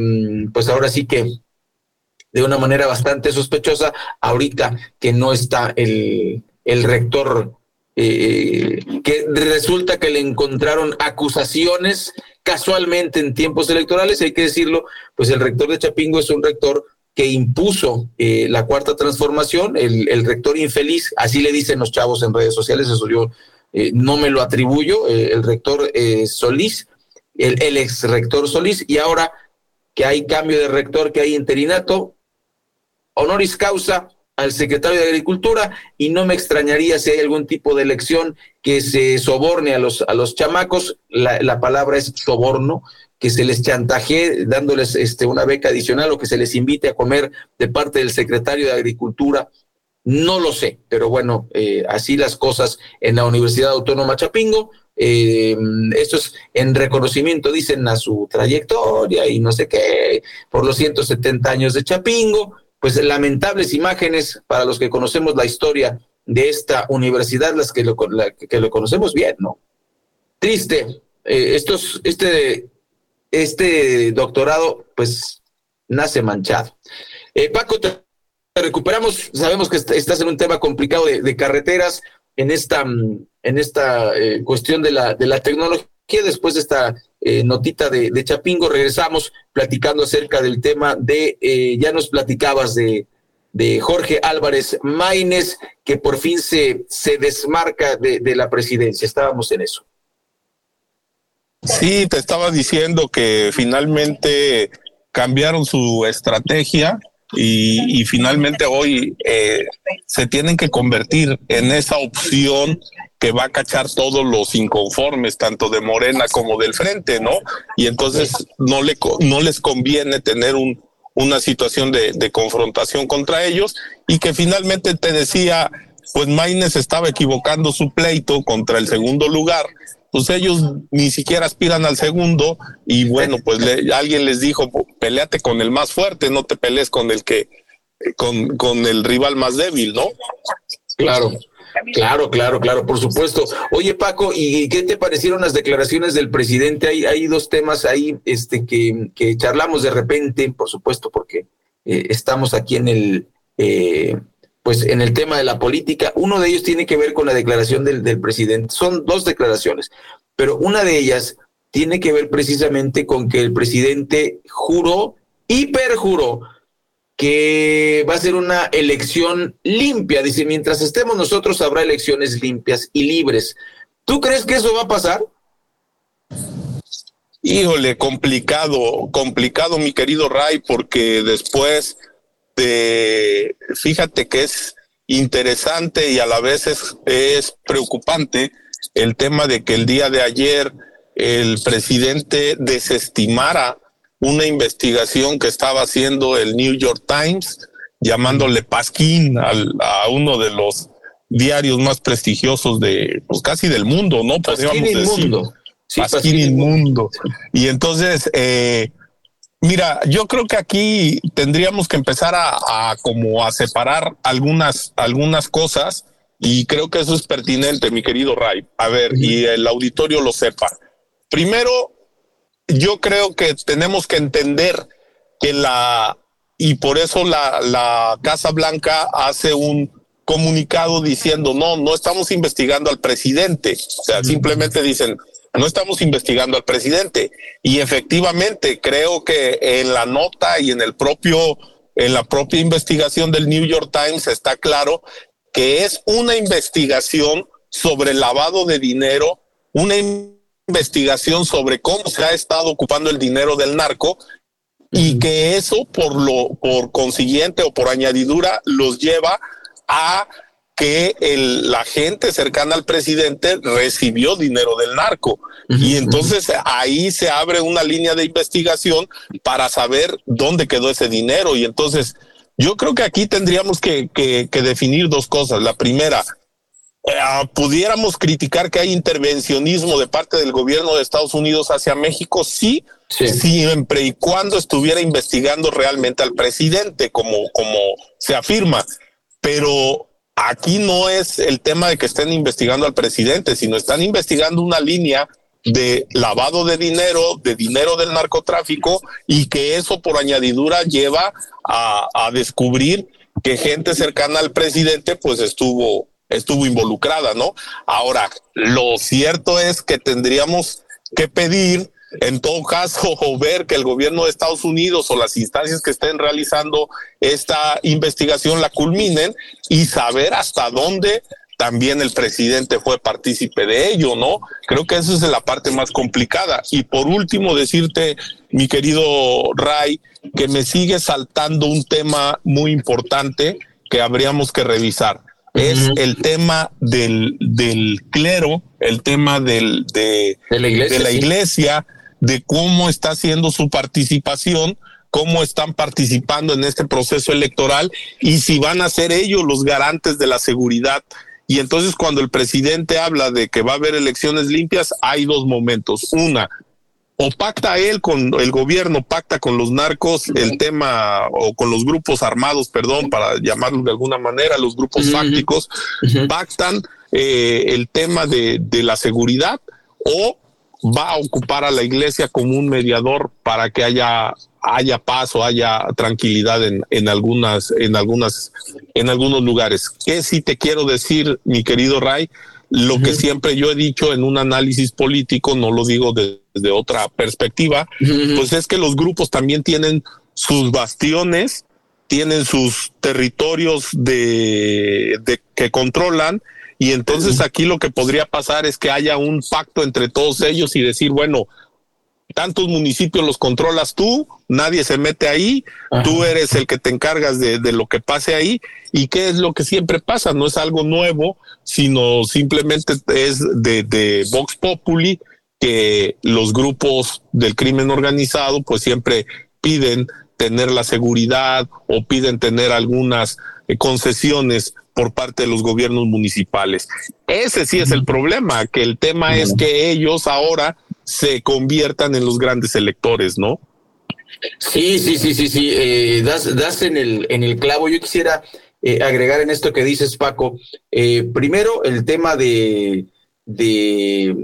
pues ahora sí que de una manera bastante sospechosa, ahorita que no está el, el rector, eh, que resulta que le encontraron acusaciones casualmente en tiempos electorales, hay que decirlo, pues el rector de Chapingo es un rector que impuso eh, la cuarta transformación, el, el, rector infeliz, así le dicen los chavos en redes sociales, eso yo eh, no me lo atribuyo, eh, el rector Solís, el, el ex rector Solís, y ahora que hay cambio de rector, que hay interinato, honoris causa al secretario de Agricultura y no me extrañaría si hay algún tipo de elección que se soborne a los, a los chamacos, la, la palabra es soborno, que se les chantaje dándoles este, una beca adicional o que se les invite a comer de parte del secretario de Agricultura. No lo sé, pero bueno, eh, así las cosas en la Universidad Autónoma Chapingo. Eh, esto es en reconocimiento, dicen, a su trayectoria y no sé qué, por los 170 años de Chapingo, pues lamentables imágenes para los que conocemos la historia de esta universidad, las que lo, que lo conocemos bien, ¿no? Triste, eh, estos, este, este doctorado, pues, nace manchado. Eh, Paco, te recuperamos, sabemos que estás en un tema complicado de, de carreteras, en esta, en esta eh, cuestión de la, de la tecnología. Después de esta eh, notita de, Chapingo, regresamos platicando acerca del tema de, eh, ya nos platicabas de, de Jorge Álvarez Maínez, que por fin se, se desmarca de, de la presidencia. Estábamos en eso. Sí, te estaba diciendo que finalmente cambiaron su estrategia y, y finalmente hoy eh, se tienen que convertir en esa opción que va a cachar todos los inconformes, tanto de Morena como del Frente, ¿no? Y entonces no, le, no les conviene tener un, una situación de, de confrontación contra ellos y que finalmente te decía, pues Maines estaba equivocando su pleito contra el segundo lugar pues ellos ni siquiera aspiran al segundo y bueno, pues le, alguien les dijo, peleate con el más fuerte, no te pelees con el que, con, con el rival más débil, ¿no? Claro. Claro, claro, claro, por supuesto. Oye, Paco, ¿y qué te parecieron las declaraciones del presidente? Hay, dos temas ahí este, que, que charlamos de repente, por supuesto, porque eh, estamos aquí en el, eh, pues en el tema de la política. Uno de ellos tiene que ver con la declaración del, del, presidente. Son dos declaraciones, pero una de ellas tiene que ver precisamente con que el presidente juró y perjuró que va a ser una elección limpia. Dice, mientras estemos nosotros habrá elecciones limpias y libres. ¿Tú crees que eso va a pasar? Híjole, complicado, complicado, mi querido Ray, porque después de, fíjate que es interesante y a la vez es, es preocupante el tema de que el día de ayer el presidente desestimara una investigación que estaba haciendo el New York Times, llamándole Pasquín a uno de los diarios más prestigiosos de, pues casi del mundo, ¿no? Pasquín Inmundo. Sí, Pasquín, Inmundo. Y entonces, eh, mira, yo creo que aquí tendríamos que empezar a, como a separar algunas, algunas cosas y creo que eso es pertinente, mi querido Ray. A ver, y el auditorio lo sepa. Primero, yo creo que tenemos que entender que la, y por eso la, la Casa Blanca hace un comunicado diciendo, no, no estamos investigando al presidente. O sea, simplemente dicen, no estamos investigando al presidente. Y efectivamente, creo que en la nota y en el propio, en la propia investigación del New York Times está claro que es una investigación sobre lavado de dinero, una investigación sobre cómo se ha estado ocupando el dinero del narco y que eso por lo por consiguiente o por añadidura los lleva a que el, la gente cercana al presidente recibió dinero del narco. y entonces ahí se abre una línea de investigación para saber dónde quedó ese dinero. Y entonces yo creo que aquí tendríamos que, que, definir dos cosas. La primera, eh, pudiéramos criticar que hay intervencionismo de parte del gobierno de Estados Unidos hacia México, sí, siempre y cuando estuviera investigando realmente al presidente, como, como se afirma. Pero aquí no es el tema de que estén investigando al presidente, sino están investigando una línea de lavado de dinero, de dinero del narcotráfico y que eso por añadidura lleva a, descubrir que gente cercana al presidente pues estuvo estuvo involucrada, ¿no? Ahora, lo cierto es que tendríamos que pedir en todo caso, o ver que el gobierno de Estados Unidos o las instancias que estén realizando esta investigación la culminen y saber hasta dónde también el presidente fue partícipe de ello, ¿no? Creo que esa es la parte más complicada. Y por último, decirte, mi querido Ray, que me sigue saltando un tema muy importante que habríamos que revisar. Es el tema del, del clero, el tema del, de, la iglesia, de la iglesia de cómo está haciendo su participación, cómo están participando en este proceso electoral y si van a ser ellos los garantes de la seguridad. Y entonces cuando el presidente habla de que va a haber elecciones limpias, hay dos momentos. Una, o pacta él con el gobierno, pacta con los narcos el tema, o con los grupos armados, perdón, para llamarlo de alguna manera, los grupos fácticos, pactan eh, el tema de, de la seguridad, o va a ocupar a la iglesia como un mediador para que haya haya paz o haya tranquilidad en, en algunas en algunas en algunos lugares. ¿Qué sí te quiero decir, mi querido Ray? Lo que siempre yo he dicho en un análisis político, no lo digo desde otra perspectiva, pues es que los grupos también tienen sus bastiones, tienen sus territorios de, de que controlan y entonces aquí lo que podría pasar es que haya un pacto entre todos ellos y decir, bueno, tantos municipios los controlas tú, nadie se mete ahí, tú eres el que te encargas de, de, lo que pase ahí. ¿Y qué es lo que siempre pasa? No es algo nuevo, sino simplemente es de, de Vox Populi que los grupos del crimen organizado pues siempre piden tener la seguridad o piden tener algunas eh, concesiones por parte de los gobiernos municipales. Ese sí es el problema, que el tema es que ellos ahora se conviertan en los grandes electores, ¿no? Sí, sí, sí, sí, sí. Eh, das, das en el, en el clavo. Yo quisiera eh, agregar en esto que dices, Paco. Eh, primero, el tema de, de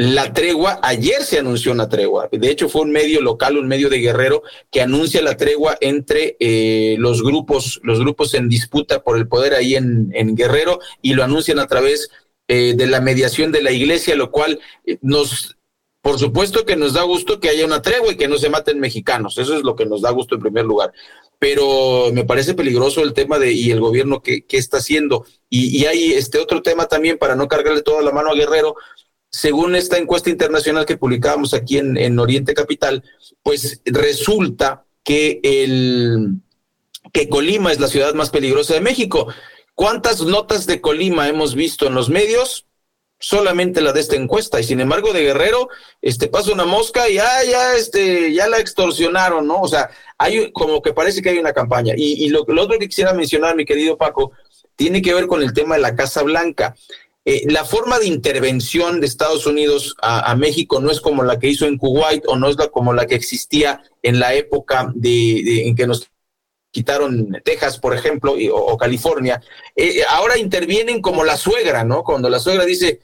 la tregua, ayer se anunció una tregua. De hecho, fue un medio local, un medio de guerrero, que anuncia la tregua entre eh, los grupos, los grupos en disputa por el poder ahí en, Guerrero, y lo anuncian a través eh, de la mediación de la iglesia, lo cual eh, nos, por supuesto que nos da gusto que haya una tregua y que no se maten mexicanos. Eso es lo que nos da gusto en primer lugar. Pero me parece peligroso el tema de y el gobierno que, que está haciendo. Y, y hay este otro tema también para no cargarle toda la mano a Guerrero según esta encuesta internacional que publicábamos aquí en, Oriente Capital, pues resulta que el que Colima es la ciudad más peligrosa de México. ¿Cuántas notas de Colima hemos visto en los medios? Solamente la de esta encuesta. Y sin embargo, de Guerrero, este pasa una mosca y ya, ya, este, ya la extorsionaron, ¿no? O sea, hay como que parece que hay una campaña. Y, lo, lo otro que quisiera mencionar, mi querido Paco, tiene que ver con el tema de la Casa Blanca. Eh, la forma de intervención de Estados Unidos a, México no es como la que hizo en Kuwait o no es la, como la que existía en la época de, en que nos quitaron Texas, por ejemplo, o, California. Eh, ahora intervienen como la suegra, ¿no? Cuando la suegra dice,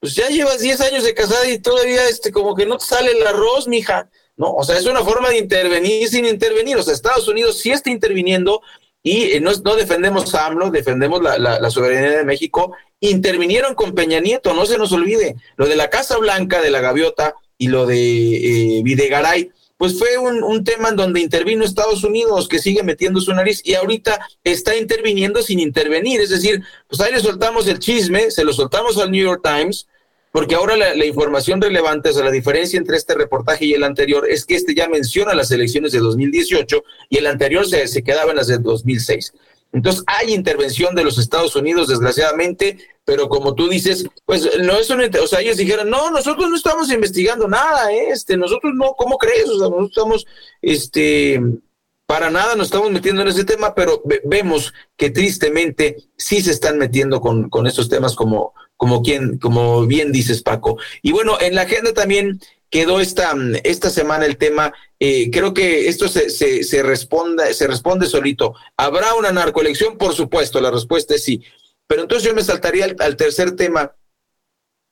pues ya llevas 10 años de casada y todavía este, como que no te sale el arroz, mija. No, o sea, es una forma de intervenir sin intervenir. O sea, Estados Unidos sí está interviniendo y eh, no, no, defendemos a AMLO, defendemos la, la, soberanía de México, intervinieron con Peña Nieto, no se nos olvide, lo de la Casa Blanca, de la Gaviota y lo de eh, Videgaray, pues fue un, un, tema en donde intervino Estados Unidos, que sigue metiendo su nariz y ahorita está interviniendo sin intervenir, es decir, pues ahí le soltamos el chisme, se lo soltamos al New York Times, porque ahora la, información relevante, o sea, la diferencia entre este reportaje y el anterior es que este ya menciona las elecciones de 2018 y el anterior se, se quedaba en las de 2006. Entonces hay intervención de los Estados Unidos, desgraciadamente, pero como tú dices, pues no es una, o sea, ellos dijeron, no, nosotros no estamos investigando nada, este, nosotros no, ¿cómo crees? O sea, nosotros estamos, este, para nada nos estamos metiendo en ese tema, pero vemos que tristemente sí se están metiendo con, con temas como, como quien, como bien dices, Paco. Y bueno, en la agenda también quedó esta, esta semana el tema, eh, creo que esto se, se, responda, se responde solito. ¿Habrá una narcoelección? Por supuesto, la respuesta es sí. Pero entonces yo me saltaría al, tercer tema.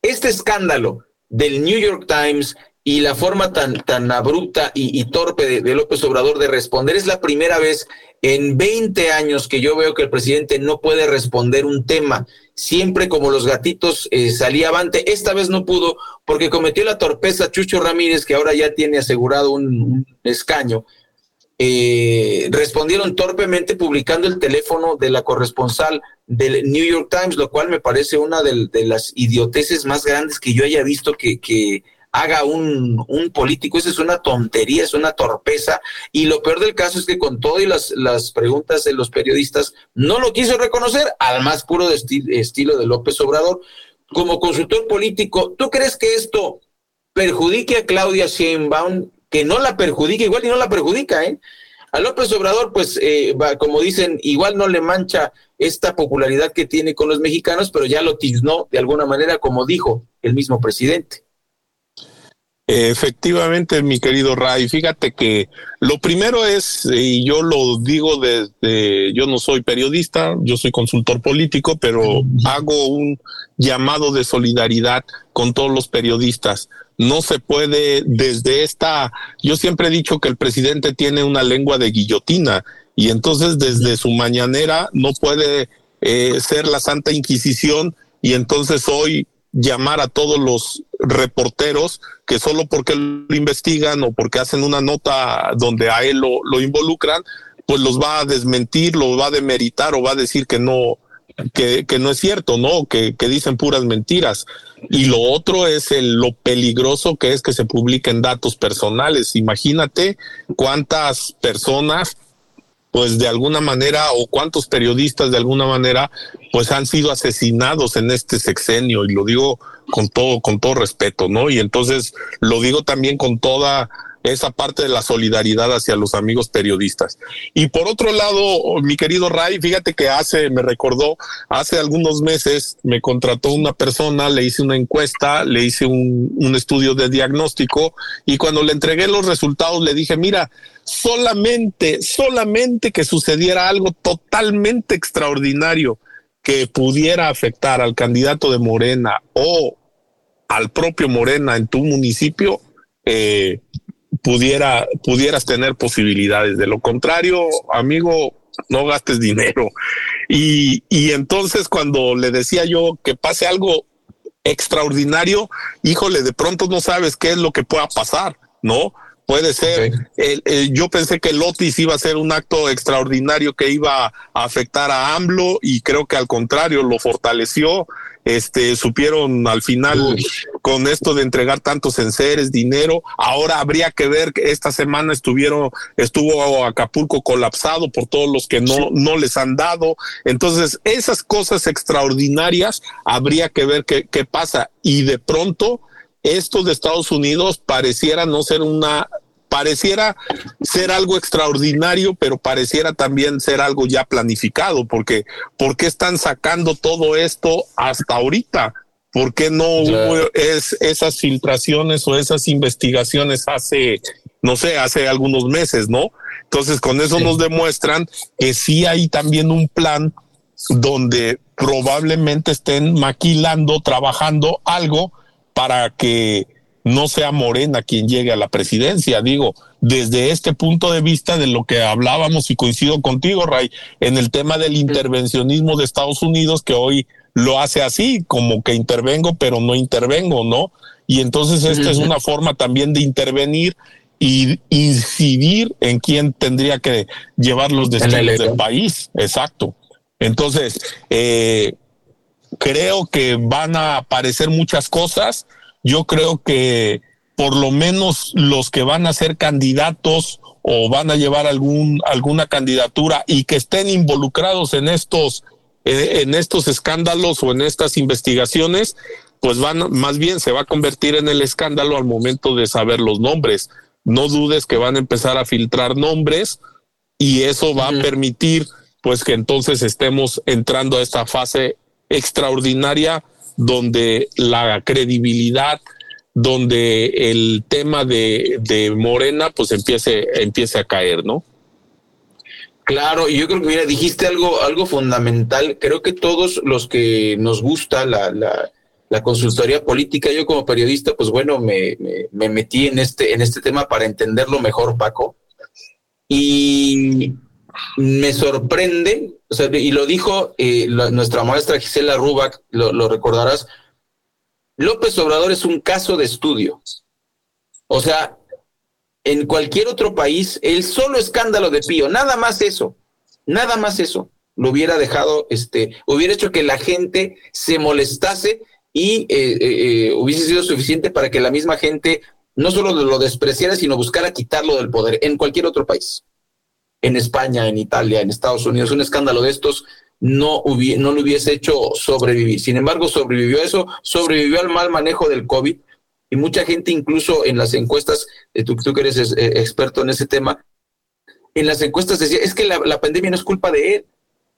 Este escándalo del New York Times y la forma tan, tan abrupta y, torpe de, López Obrador de responder es la primera vez en 20 años que yo veo que el presidente no puede responder un tema siempre como los gatitos eh, salía avante. Esta vez no pudo porque cometió la torpeza Chucho Ramírez, que ahora ya tiene asegurado un, escaño. Eh, respondieron torpemente publicando el teléfono de la corresponsal del New York Times, lo cual me parece una de, las idioteces más grandes que yo haya visto que haga un, un, político. Eso es una tontería, es una torpeza. Y lo peor del caso es que con todo y las, las preguntas de los periodistas, no lo quiso reconocer al más puro de estilo de López Obrador. Como consultor político, ¿tú crees que esto perjudique a Claudia Sheinbaum? Que no la perjudique, igual y no la perjudica, ¿eh? A López Obrador, pues, eh, como dicen, igual no le mancha esta popularidad que tiene con los mexicanos, pero ya lo tiznó de alguna manera, como dijo el mismo presidente. Efectivamente, mi querido Ray, fíjate que lo primero es, y yo lo digo desde, yo no soy periodista, yo soy consultor político, pero hago un llamado de solidaridad con todos los periodistas. No se puede desde esta, yo siempre he dicho que el presidente tiene una lengua de guillotina y entonces desde su mañanera no puede eh, ser la Santa Inquisición y entonces hoy llamar a todos los reporteros que solo porque lo investigan o porque hacen una nota donde a él lo, involucran, pues los va a desmentir, los va a demeritar o va a decir que no, que, que no es cierto, ¿no? Que, que, dicen puras mentiras. Y lo otro es el, lo peligroso que es que se publiquen datos personales. Imagínate cuántas personas pues de alguna manera o cuántos periodistas de alguna manera pues han sido asesinados en este sexenio y lo digo con todo con todo respeto, ¿no? Y entonces lo digo también con toda esa parte de la solidaridad hacia los amigos periodistas. Y por otro lado, mi querido Ray, fíjate que hace, me recordó, hace algunos meses me contrató una persona, le hice una encuesta, le hice un, un estudio de diagnóstico y cuando le entregué los resultados le dije, mira, solamente, solamente que sucediera algo totalmente extraordinario que pudiera afectar al candidato de Morena o al propio Morena en tu municipio, eh, pudiera, pudieras tener posibilidades. De lo contrario, amigo, no gastes dinero. Y, y entonces cuando le decía yo que pase algo extraordinario, híjole, de pronto no sabes qué es lo que pueda pasar, ¿no? Puede ser. yo pensé que Lotis iba a ser un acto extraordinario que iba a afectar a AMLO y creo que al contrario lo fortaleció. este, supieron al final con esto de entregar tantos enseres, dinero. Ahora habría que ver que esta semana estuvieron, estuvo Acapulco colapsado por todos los que no, no les han dado. Entonces, esas cosas extraordinarias habría que ver qué, qué pasa. Y de pronto, esto de Estados Unidos pareciera no ser una pareciera ser algo extraordinario, pero pareciera también ser algo ya planificado, porque ¿por qué están sacando todo esto hasta ahorita? ¿Por qué no hubo es, esas filtraciones o esas investigaciones hace, no sé, hace algunos meses, ¿no? Entonces, con eso nos demuestran que sí hay también un plan donde probablemente estén maquilando, trabajando algo para que no sea Morena quien llegue a la presidencia. Digo, desde este punto de vista de lo que hablábamos y coincido contigo, Ray, en el tema del intervencionismo de Estados Unidos, que hoy lo hace así, como que intervengo, pero no intervengo, ¿no? Y entonces esta es una forma también de intervenir y incidir en quién tendría que llevar los destinos del país. Exacto. Entonces, eh, creo que van a aparecer muchas cosas yo creo que por lo menos los que van a ser candidatos o van a llevar algún alguna candidatura y que estén involucrados en estos eh, en estos escándalos o en estas investigaciones, pues van más bien se va a convertir en el escándalo al momento de saber los nombres. No dudes que van a empezar a filtrar nombres y eso va a permitir pues que entonces estemos entrando a esta fase extraordinaria donde la credibilidad, donde el tema de, de Morena pues empiece, empiece a caer, ¿no? Claro, y yo creo que mira, dijiste algo, algo fundamental. Creo que todos los que nos gusta la, la, la consultoría política, yo como periodista, pues bueno, me, me, metí en este, en este tema para entenderlo mejor, Paco. Y me sorprende, o sea, y lo dijo eh, nuestra maestra Gisela Rubac, lo, recordarás, López Obrador es un caso de estudio. O sea, en cualquier otro país, el solo escándalo de Pío, nada más eso, nada más eso, lo hubiera dejado, este, hubiera hecho que la gente se molestase y eh, eh, hubiese sido suficiente para que la misma gente no solo lo despreciara, sino buscara quitarlo del poder en cualquier otro país en España, en Italia, en Estados Unidos, un escándalo de estos no, no lo hubiese hecho sobrevivir. Sin embargo, sobrevivió eso, sobrevivió al mal manejo del COVID y mucha gente incluso en las encuestas, eh, tú, tú que eres eh, experto en ese tema, en las encuestas decía, es que la, pandemia no es culpa de él.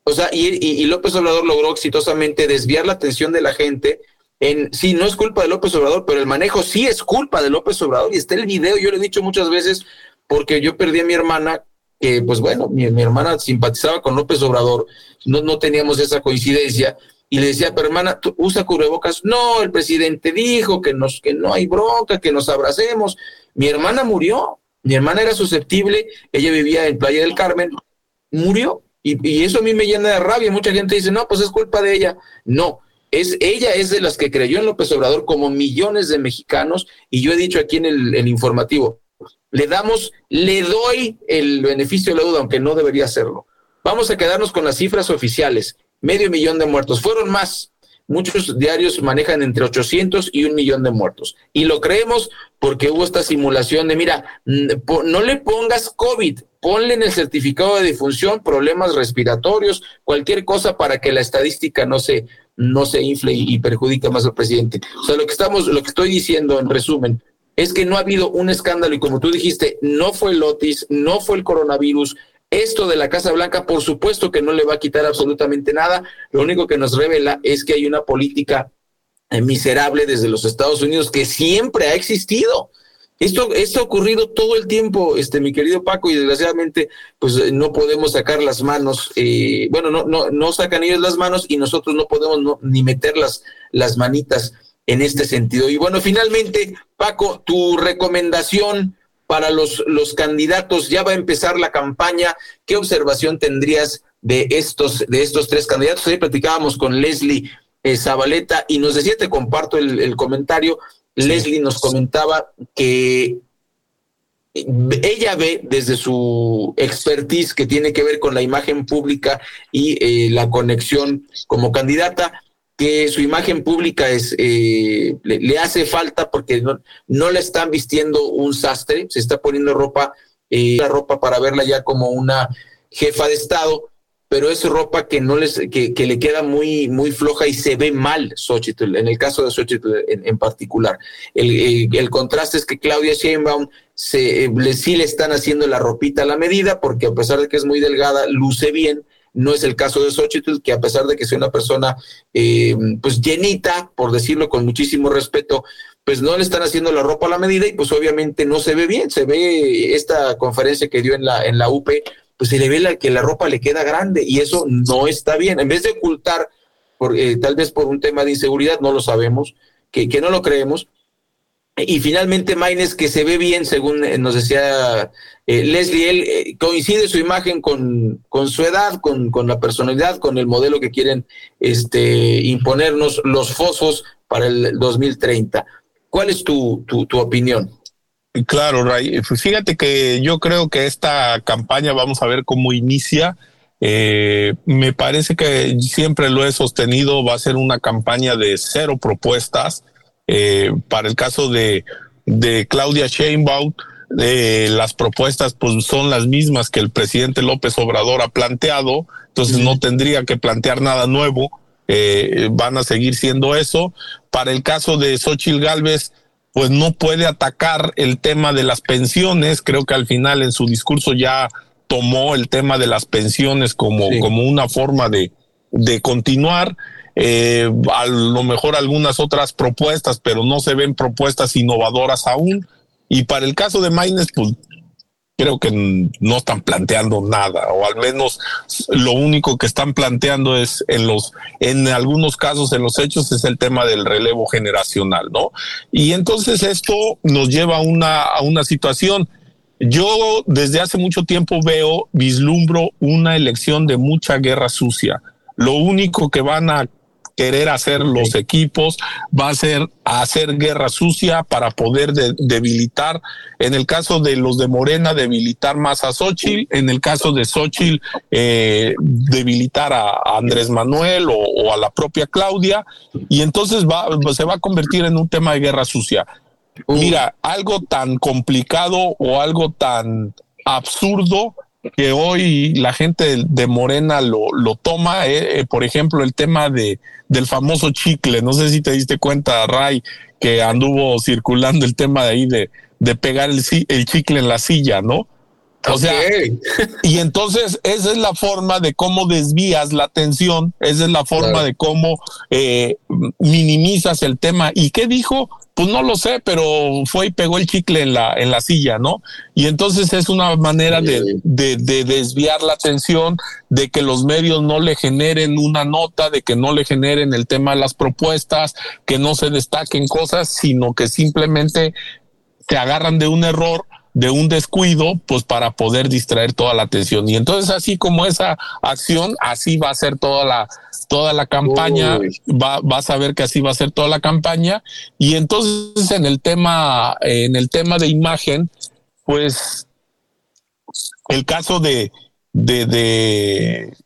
O sea, y, y, López Obrador logró exitosamente desviar la atención de la gente en, sí, no es culpa de López Obrador, pero el manejo sí es culpa de López Obrador. Y está el video, yo lo he dicho muchas veces, porque yo perdí a mi hermana que pues bueno, mi, hermana simpatizaba con López Obrador, no, no teníamos esa coincidencia, y le decía, pero hermana, ¿tú usa cubrebocas? No, el presidente dijo que, nos, que no hay bronca, que nos abracemos. Mi hermana murió, mi hermana era susceptible, ella vivía en Playa del Carmen, murió, y, eso a mí me llena de rabia. Mucha gente dice, no, pues es culpa de ella. No, es, ella es de las que creyó en López Obrador como millones de mexicanos, y yo he dicho aquí en el informativo, le damos, le doy el beneficio de la duda, aunque no debería hacerlo. Vamos a quedarnos con las cifras oficiales. Medio millón de muertos. Fueron más. Muchos diarios manejan entre 800 y un millón de muertos. Y lo creemos porque hubo esta simulación de, mira, no le pongas COVID, ponle en el certificado de difunción problemas respiratorios, cualquier cosa para que la estadística no se, no se infle y, perjudique más al presidente. O sea, lo que estamos, lo que estoy diciendo en resumen, es que no ha habido un escándalo y como tú dijiste, no fue el Otis, no fue el coronavirus. Esto de la Casa Blanca, por supuesto que no le va a quitar absolutamente nada. Lo único que nos revela es que hay una política eh, miserable desde los Estados Unidos que siempre ha existido. Esto, esto ha ocurrido todo el tiempo, este, mi querido Paco, y desgraciadamente, pues eh, no podemos sacar las manos, eh, bueno, no, no, no sacan ellos las manos y nosotros no podemos ni meter las, las manitas en este sentido. Y bueno, finalmente, Paco, tu recomendación para los, los candidatos, ya va a empezar la campaña, ¿qué observación tendrías de estos, de estos tres candidatos? Ahí platicábamos con Leslie eh, Zabaleta y nos decía, te comparto el, comentario, Leslie nos comentaba que ella ve desde su expertise que tiene que ver con la imagen pública y eh, la conexión como candidata, que su imagen pública es, eh, le, hace falta porque no, no le están vistiendo un sastre, se está poniendo ropa, eh, la ropa para verla ya como una jefa de Estado, pero es ropa que no les, que, que, le queda muy, muy floja y se ve mal en el caso de Xochitl en, particular. El, el, contraste es que Claudia Sheinbaum se, le, sí le están haciendo la ropita a la medida, porque a pesar de que es muy delgada, luce bien, no es el caso de Xochitl, que a pesar de que sea una persona eh, pues llenita, por decirlo con muchísimo respeto, pues no le están haciendo la ropa a la medida y pues obviamente no se ve bien. Se ve esta conferencia que dio en la, en la UP, pues se le ve la, que la ropa le queda grande y eso no está bien. En vez de ocultar, por, eh, tal vez por un tema de inseguridad, no lo sabemos, que, que no lo creemos, y finalmente Maines, que se ve bien, según eh, nos decía eh, Leslie, él eh, coincide su imagen con, con su edad, con, con, la personalidad, con el modelo que quieren este, imponernos los fosfos para el 2030. ¿Cuál es tu, tu, tu opinión? Claro, Ray. Fíjate que yo creo que esta campaña, vamos a ver cómo inicia. me parece que siempre lo he sostenido, va a ser una campaña de cero propuestas eh, para el caso de, de Claudia Sheinbaum, eh, las propuestas pues son las mismas que el presidente López Obrador ha planteado, entonces no tendría que plantear nada nuevo, eh, van a seguir siendo eso. Para el caso de Xochitl Galvez, pues no puede atacar el tema de las pensiones, creo que al final en su discurso ya tomó el tema de las pensiones como, como una forma de, de continuar eh, a lo mejor algunas otras propuestas, pero no se ven propuestas innovadoras aún. Y para el caso de Maynes, pues creo que no están planteando nada, o al menos lo único que están planteando es en los, en algunos casos, en los hechos, es el tema del relevo generacional, ¿no? Y entonces esto nos lleva a una, a una situación. Yo desde hace mucho tiempo veo, vislumbro una elección de mucha guerra sucia. Lo único que van a querer hacer los equipos, va a ser hacer guerra sucia para poder debilitar, en el caso de los de Morena, debilitar más a Xochitl, en el caso de Xochitl, eh, debilitar a, Andrés Manuel o, a la propia Claudia, y entonces va, se va a convertir en un tema de guerra sucia. Mira, algo tan complicado o algo tan absurdo que hoy la gente de Morena lo, lo toma, eh, eh, por ejemplo, el tema de, del famoso chicle, no sé si te diste cuenta, Ray, que anduvo circulando el tema de ahí de, de pegar el, el chicle en la silla, ¿no? O sea, y entonces esa es la forma de cómo desvías la atención, esa es la forma de cómo eh, minimizas el tema. ¿Y qué dijo? Pues no lo sé, pero fue y pegó el chicle en la, en la silla, ¿no? Y entonces es una manera de, de, de, desviar la atención, de que los medios no le generen una nota, de que no le generen el tema de las propuestas, que no se destaquen cosas, sino que simplemente te agarran de un error de un descuido, pues para poder distraer toda la atención. Y entonces así como esa acción, así va a ser toda la, toda la campaña, va, vas a ver que así va a ser toda la campaña. Y entonces en el tema, en el tema de imagen, pues el caso de, de, de,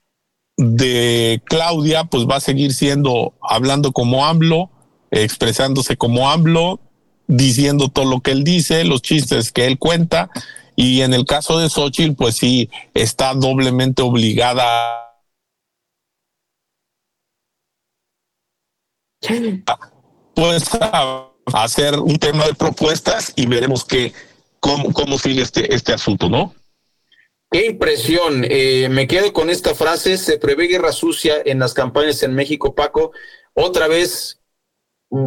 de Claudia, pues va a seguir siendo, hablando como AMLO, expresándose como AMLO, diciendo todo lo que él dice, los chistes que él cuenta, y en el caso de Xochitl, pues sí, está doblemente obligada pues a hacer un tema de propuestas y veremos qué, cómo, cómo sigue este, este asunto, ¿no? Qué impresión. Eh, me quedo con esta frase. Se prevé guerra sucia en las campañas en México, Paco. Otra vez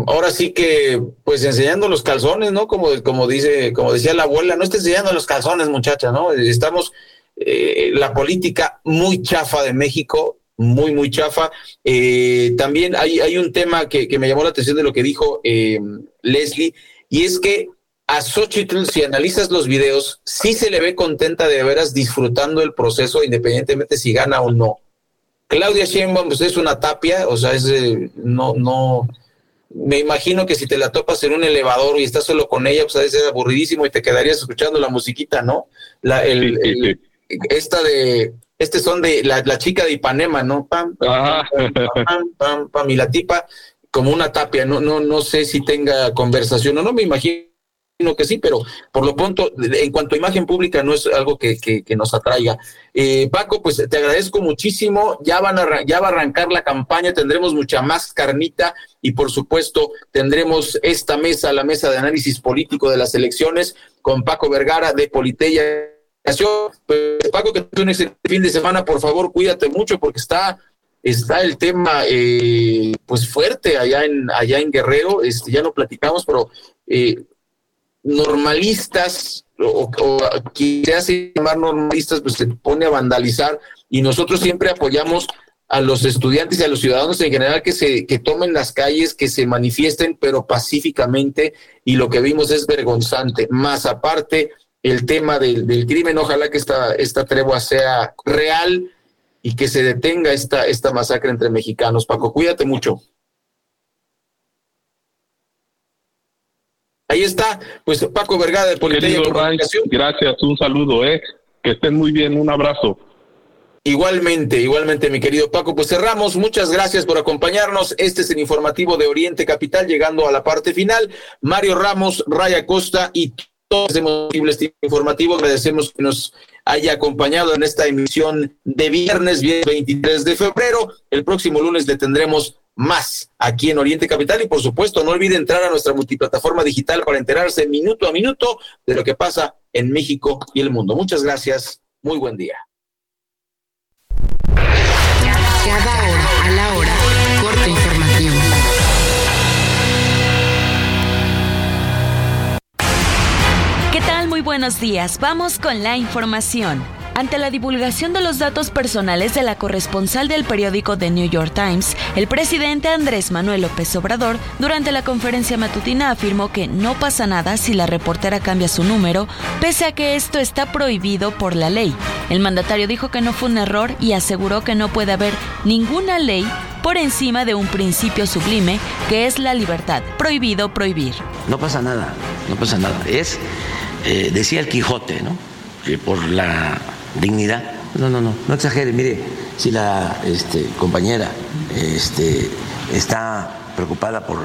ahora sí que, pues enseñando los calzones, ¿no? Como, como dice, como decía la abuela, no está enseñando los calzones, muchacha, ¿no? Estamos, eh, la política muy chafa de México, muy, muy chafa. Eh, también hay, hay un tema que, que, me llamó la atención de lo que dijo eh, Leslie, y es que a Xochitl, si analizas los videos, sí se le ve contenta de veras disfrutando el proceso, independientemente si gana o no. Claudia Sheinbaum, pues es una tapia, o sea, es, no, no, me imagino que si te la topas en un elevador y estás solo con ella, pues a veces aburridísimo y te quedarías escuchando la musiquita, ¿no? La, el, esta de este son de la, la chica de Ipanema, ¿no? Pam, pam, pam, pam, pam, pam, y la tipa como una tapia, no, no, no sé si tenga conversación o no, me imagino que sí, pero por lo pronto, en cuanto a imagen pública, no es algo que, que, nos atraiga. Eh, Paco, pues te agradezco muchísimo. Ya, van a, ya va a arrancar la campaña, tendremos mucha más carnita y, por supuesto, tendremos esta mesa, la mesa de análisis político de las elecciones, con Paco Vergara de Politeya. Pues, Paco, que tú en este fin de semana, por favor, cuídate mucho porque está está el tema eh, pues fuerte allá en allá en Guerrero este ya no platicamos pero eh, normalistas o, se hace llamar normalistas, pues se pone a vandalizar y nosotros siempre apoyamos a los estudiantes y a los ciudadanos en general que se que tomen las calles, que se manifiesten, pero pacíficamente y lo que vimos es vergonzante. Más aparte, el tema del, del crimen, ojalá que esta, esta tregua sea real y que se detenga esta, esta masacre entre mexicanos. Paco, cuídate mucho. Ahí está, pues Paco Vergara de Politeya Gracias, un saludo, eh. Que estén muy bien, un abrazo. Igualmente, igualmente, mi querido Paco. Pues cerramos. Muchas gracias por acompañarnos. Este es el informativo de Oriente Capital, llegando a la parte final. Mario Ramos, Raya Costa y todos hemos este informativo. Agradecemos que nos haya acompañado en esta emisión de viernes, 23 de febrero. El próximo lunes le tendremos más aquí en Oriente Capital y por supuesto no olvide entrar a nuestra multiplataforma digital para enterarse minuto a minuto de lo que pasa en México y el mundo. Muchas gracias, muy buen día. Cada hora a la hora, corte informativo. ¿Qué tal? Muy buenos días. Vamos con la información. Ante la divulgación de los datos personales de la corresponsal del periódico The New York Times, el presidente Andrés Manuel López Obrador, durante la conferencia matutina, afirmó que no pasa nada si la reportera cambia su número, pese a que esto está prohibido por la ley. El mandatario dijo que no fue un error y aseguró que no puede haber ninguna ley por encima de un principio sublime que es la libertad. Prohibido prohibir. No pasa nada, no pasa nada. Es, eh, decía el Quijote, ¿no? Que por la dignidad. No, no, no, no exagere. Mire, si la este, compañera este, está preocupada por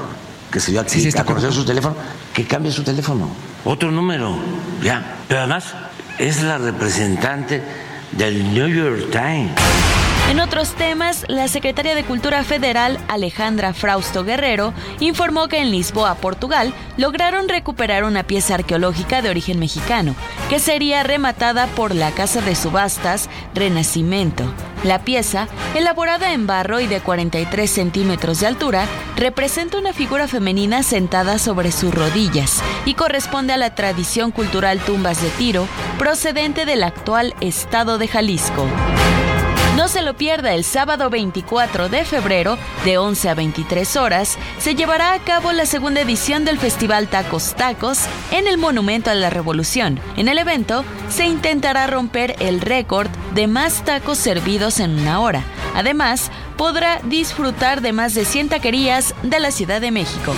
que se dio aquí sí, a conocer su teléfono, que cambie su teléfono. Otro número, ya. Pero además es la representante del New York Times. En otros temas, la secretaria de Cultura Federal, Alejandra Frausto Guerrero, informó que en Lisboa, Portugal, lograron recuperar una pieza arqueológica de origen mexicano, que sería rematada por la Casa de Subastas Renacimiento. La pieza, elaborada en barro y de 43 centímetros de altura, representa una figura femenina sentada sobre sus rodillas y corresponde a la tradición cultural tumbas de tiro procedente del actual estado de Jalisco. No se lo pierda el sábado 24 de febrero, de 11 a 23 horas, se llevará a cabo la segunda edición del Festival Tacos Tacos en el Monumento a la Revolución. En el evento se intentará romper el récord de más tacos servidos en una hora. Además, podrá disfrutar de más de 100 taquerías de la Ciudad de México.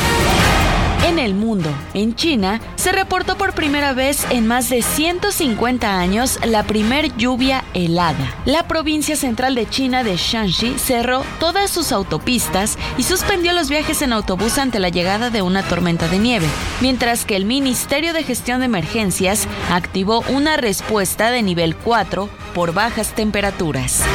En el mundo, en China, se reportó por primera vez en más de 150 años la primer lluvia helada. La provincia central de China de Shanxi cerró todas sus autopistas y suspendió los viajes en autobús ante la llegada de una tormenta de nieve, mientras que el Ministerio de Gestión de Emergencias activó una respuesta de nivel 4 por bajas temperaturas.